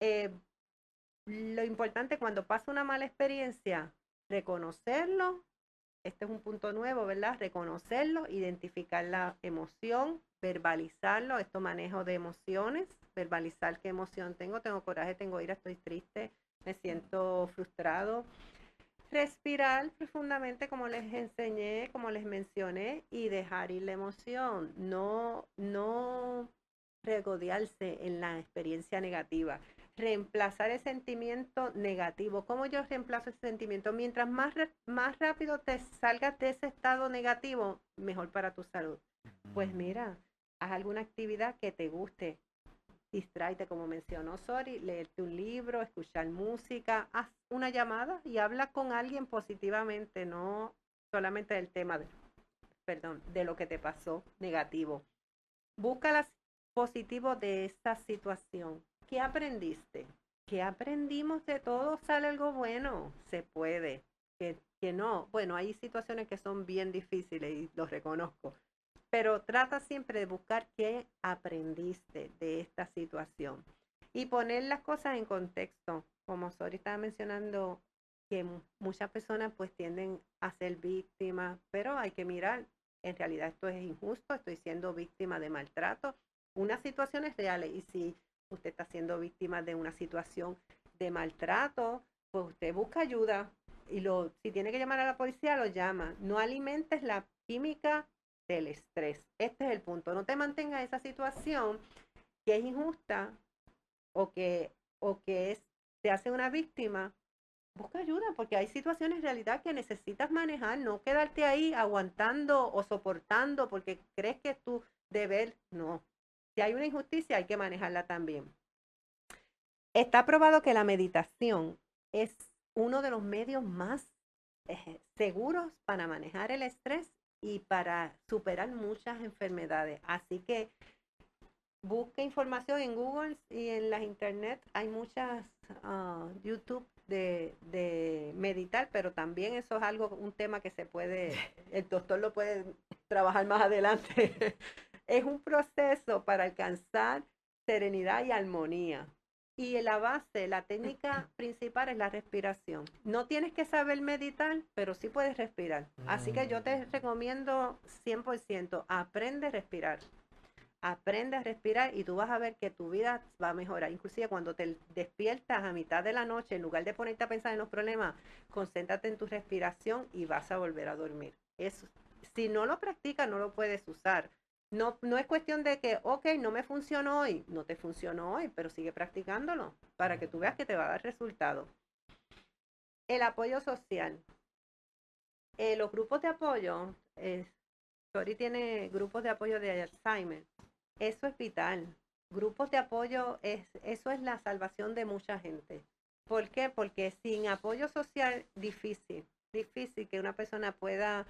S2: Eh, lo importante cuando pasa una mala experiencia, reconocerlo, este es un punto nuevo, ¿verdad? Reconocerlo, identificar la emoción, verbalizarlo, esto manejo de emociones, verbalizar qué emoción tengo, tengo coraje, tengo ira, estoy triste, me siento frustrado. Respirar profundamente como les enseñé, como les mencioné, y dejar ir la emoción. No, no regodearse en la experiencia negativa. Reemplazar el sentimiento negativo. ¿Cómo yo reemplazo ese sentimiento? Mientras más, más rápido te salgas de ese estado negativo, mejor para tu salud. Pues mira, haz alguna actividad que te guste. Distráete, como mencionó Sori, leerte un libro, escuchar música, haz una llamada y habla con alguien positivamente, no solamente del tema de, perdón, de lo que te pasó negativo. Busca las positivo de esta situación. ¿Qué aprendiste? ¿Qué aprendimos de todo? ¿Sale algo bueno? Se puede. Que, que no. Bueno, hay situaciones que son bien difíciles y los reconozco pero trata siempre de buscar qué aprendiste de esta situación y poner las cosas en contexto. Como Sori estaba mencionando, que muchas personas pues tienden a ser víctimas, pero hay que mirar, en realidad esto es injusto, estoy siendo víctima de maltrato, unas situaciones reales y si usted está siendo víctima de una situación de maltrato, pues usted busca ayuda y lo, si tiene que llamar a la policía, lo llama. No alimentes la química del estrés. Este es el punto. No te mantengas en esa situación que es injusta o que, o que es, te hace una víctima. Busca ayuda porque hay situaciones en realidad que necesitas manejar, no quedarte ahí aguantando o soportando porque crees que es tu deber. No. Si hay una injusticia hay que manejarla también. Está probado que la meditación es uno de los medios más eh, seguros para manejar el estrés y para superar muchas enfermedades. Así que busca información en Google y en las internet. Hay muchas uh, YouTube de, de, meditar, pero también eso es algo, un tema que se puede, el doctor lo puede trabajar más adelante. es un proceso para alcanzar serenidad y armonía. Y la base, la técnica principal es la respiración. No tienes que saber meditar, pero sí puedes respirar. Así que yo te mm. recomiendo 100%, aprende a respirar. Aprende a respirar y tú vas a ver que tu vida va a mejorar. Inclusive cuando te despiertas a mitad de la noche, en lugar de ponerte a pensar en los problemas, concéntrate en tu respiración y vas a volver a dormir. Eso, si no lo practicas, no lo puedes usar. No, no es cuestión de que, ok, no me funcionó hoy, no te funcionó hoy, pero sigue practicándolo para que tú veas que te va a dar resultado. El apoyo social. Eh, los grupos de apoyo, eh, tiene grupos de apoyo de Alzheimer. Eso es vital. Grupos de apoyo, es, eso es la salvación de mucha gente. ¿Por qué? Porque sin apoyo social, difícil, difícil que una persona pueda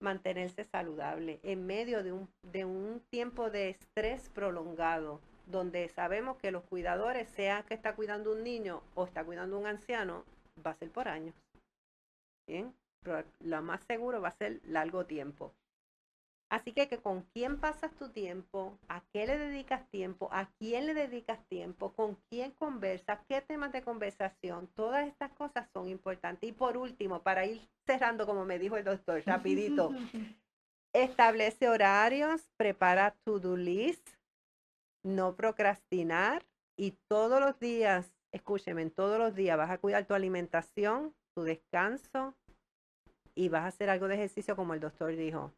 S2: mantenerse saludable en medio de un, de un tiempo de estrés prolongado, donde sabemos que los cuidadores, sea que está cuidando un niño o está cuidando un anciano, va a ser por años. Bien, pero lo más seguro va a ser largo tiempo. Así que, que con quién pasas tu tiempo, a qué le dedicas tiempo, a quién le dedicas tiempo, con quién conversas, qué temas de conversación, todas estas cosas son importantes. Y por último, para ir cerrando, como me dijo el doctor, rapidito, establece horarios, prepara to-do list, no procrastinar y todos los días, escúcheme, todos los días vas a cuidar tu alimentación, tu descanso y vas a hacer algo de ejercicio como el doctor dijo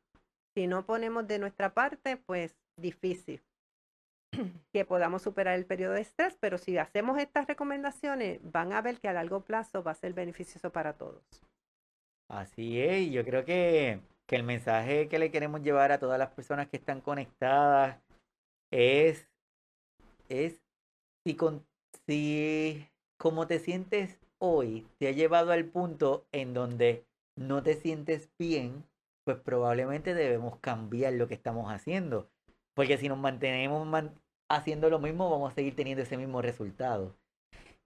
S2: si no ponemos de nuestra parte, pues difícil que podamos superar el periodo de estrés, pero si hacemos estas recomendaciones, van a ver que a largo plazo va a ser beneficioso para todos.
S1: Así es, yo creo que, que el mensaje que le queremos llevar a todas las personas que están conectadas es, es si, con, si como te sientes hoy te ha llevado al punto en donde no te sientes bien, pues probablemente debemos cambiar lo que estamos haciendo. Porque si nos mantenemos haciendo lo mismo, vamos a seguir teniendo ese mismo resultado.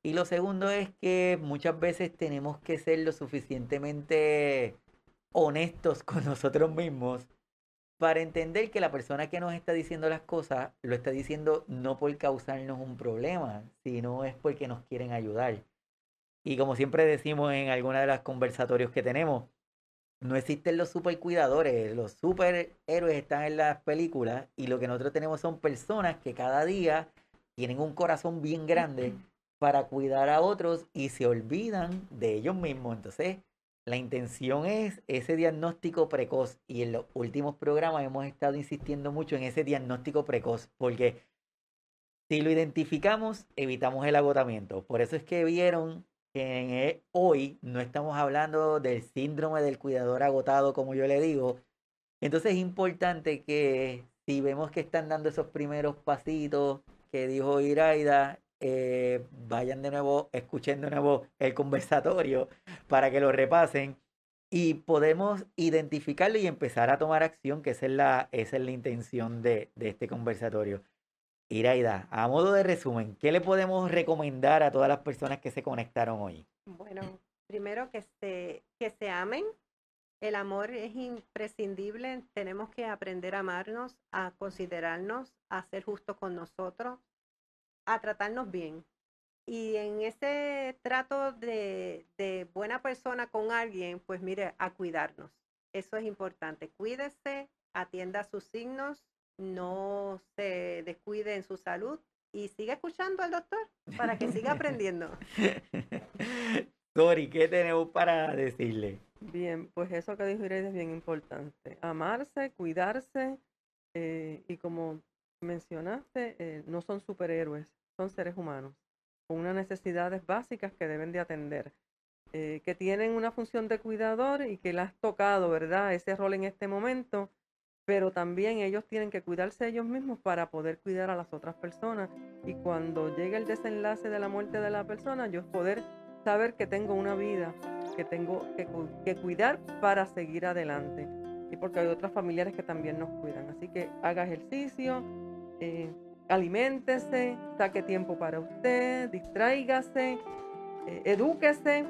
S1: Y lo segundo es que muchas veces tenemos que ser lo suficientemente honestos con nosotros mismos para entender que la persona que nos está diciendo las cosas lo está diciendo no por causarnos un problema, sino es porque nos quieren ayudar. Y como siempre decimos en alguna de las conversatorios que tenemos, no existen los supercuidadores, los superhéroes están en las películas y lo que nosotros tenemos son personas que cada día tienen un corazón bien grande para cuidar a otros y se olvidan de ellos mismos. Entonces, la intención es ese diagnóstico precoz y en los últimos programas hemos estado insistiendo mucho en ese diagnóstico precoz porque si lo identificamos, evitamos el agotamiento. Por eso es que vieron que hoy no estamos hablando del síndrome del cuidador agotado, como yo le digo. Entonces es importante que si vemos que están dando esos primeros pasitos que dijo Iraida, eh, vayan de nuevo, escuchen de nuevo el conversatorio para que lo repasen y podemos identificarlo y empezar a tomar acción, que esa es la, es la intención de, de este conversatorio. Iraida, a modo de resumen, ¿qué le podemos recomendar a todas las personas que se conectaron hoy?
S2: Bueno, primero que se, que se amen. El amor es imprescindible. Tenemos que aprender a amarnos, a considerarnos, a ser justos con nosotros, a tratarnos bien. Y en ese trato de, de buena persona con alguien, pues mire, a cuidarnos. Eso es importante. Cuídese, atienda sus signos, no se descuide en su salud y siga escuchando al doctor para que siga aprendiendo.
S1: Dori, ¿qué tenemos para decirle?
S3: Bien, pues eso que dijo Ireide es bien importante. Amarse, cuidarse eh, y como mencionaste, eh, no son superhéroes, son seres humanos con unas necesidades básicas que deben de atender, eh, que tienen una función de cuidador y que le has tocado, ¿verdad? Ese rol en este momento pero también ellos tienen que cuidarse ellos mismos para poder cuidar a las otras personas. Y cuando llegue el desenlace de la muerte de la persona, yo poder saber que tengo una vida, que tengo que, cuidar para seguir adelante. Y porque hay otras familiares que también nos cuidan. Así que haga ejercicio, eh, aliméntese, saque tiempo para usted, distráigase, eh, edúquese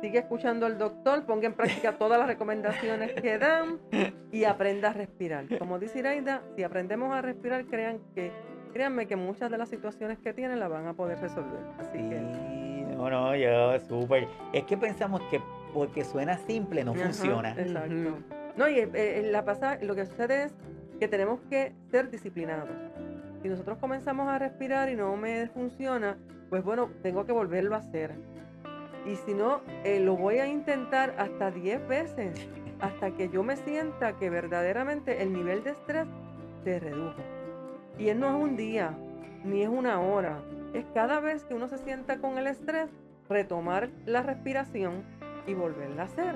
S3: sigue escuchando al doctor, ponga en práctica todas las recomendaciones que dan y aprenda a respirar. Como dice Iraida, si aprendemos a respirar, crean que, créanme que muchas de las situaciones que tienen las van a poder resolver. Así que...
S1: No, no, yo, súper. Es que pensamos que porque suena simple no funciona.
S3: Exacto. No, y eh, la pasada, lo que sucede es que tenemos que ser disciplinados. Si nosotros comenzamos a respirar y no me funciona, pues bueno, tengo que volverlo a hacer y si no, eh, lo voy a intentar hasta 10 veces, hasta que yo me sienta que verdaderamente el nivel de estrés se redujo. Y no es un día, ni es una hora, es cada vez que uno se sienta con el estrés, retomar la respiración y volverla a hacer.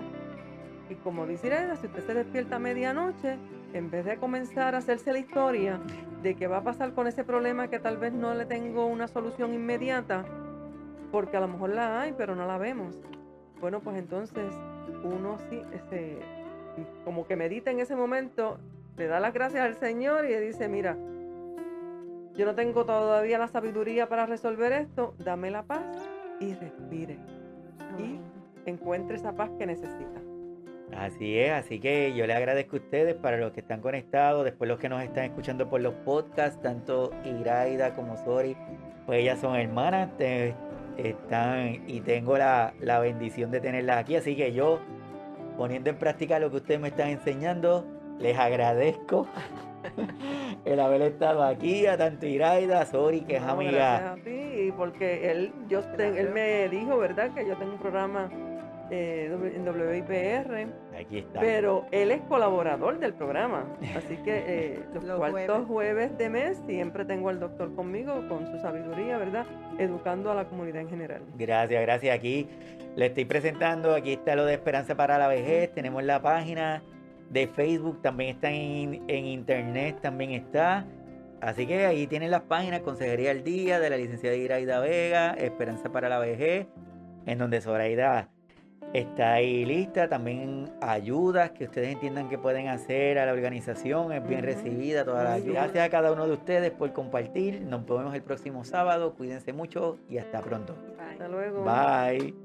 S3: Y como dice Irene, si usted se despierta a medianoche, en vez de comenzar a hacerse la historia de qué va a pasar con ese problema que tal vez no le tengo una solución inmediata, porque a lo mejor la hay, pero no la vemos. Bueno, pues entonces uno sí, este, como que medita en ese momento, le da las gracias al Señor y le dice, mira, yo no tengo todavía la sabiduría para resolver esto, dame la paz y respire. Y encuentre esa paz que necesita.
S1: Así es, así que yo le agradezco a ustedes para los que están conectados, después los que nos están escuchando por los podcasts, tanto Iraida como Sori, pues ellas son hermanas, están y tengo la, bendición de tenerlas aquí. Así que yo, poniendo en práctica lo que ustedes me están enseñando, les agradezco el haber estado aquí a tanto Iraida, Sori, que es amiga.
S3: a ti, porque él, yo, él me dijo, ¿verdad? Que yo tengo un programa eh, en WIPR.
S1: Aquí está.
S3: Pero él es colaborador del programa. Así que eh, los, cuartos jueves. de mes siempre tengo al doctor conmigo con su sabiduría, ¿verdad? Educando a la comunidad en general.
S1: Gracias, gracias. Aquí le estoy presentando, aquí está lo de Esperanza para la Vejez. Tenemos la página de Facebook, también está en, en internet, también está. Así que ahí tienen las páginas Consejería al Día de la licenciada Iraida Vega, Esperanza para la Vejez, en donde Zoraida está ahí lista. También ayudas que ustedes entiendan que pueden hacer a la organización. Es bien recibida todas las Gracias a cada uno de ustedes por compartir. Nos vemos el próximo sábado. Cuídense mucho y hasta pronto.
S3: Hasta luego.
S1: Bye.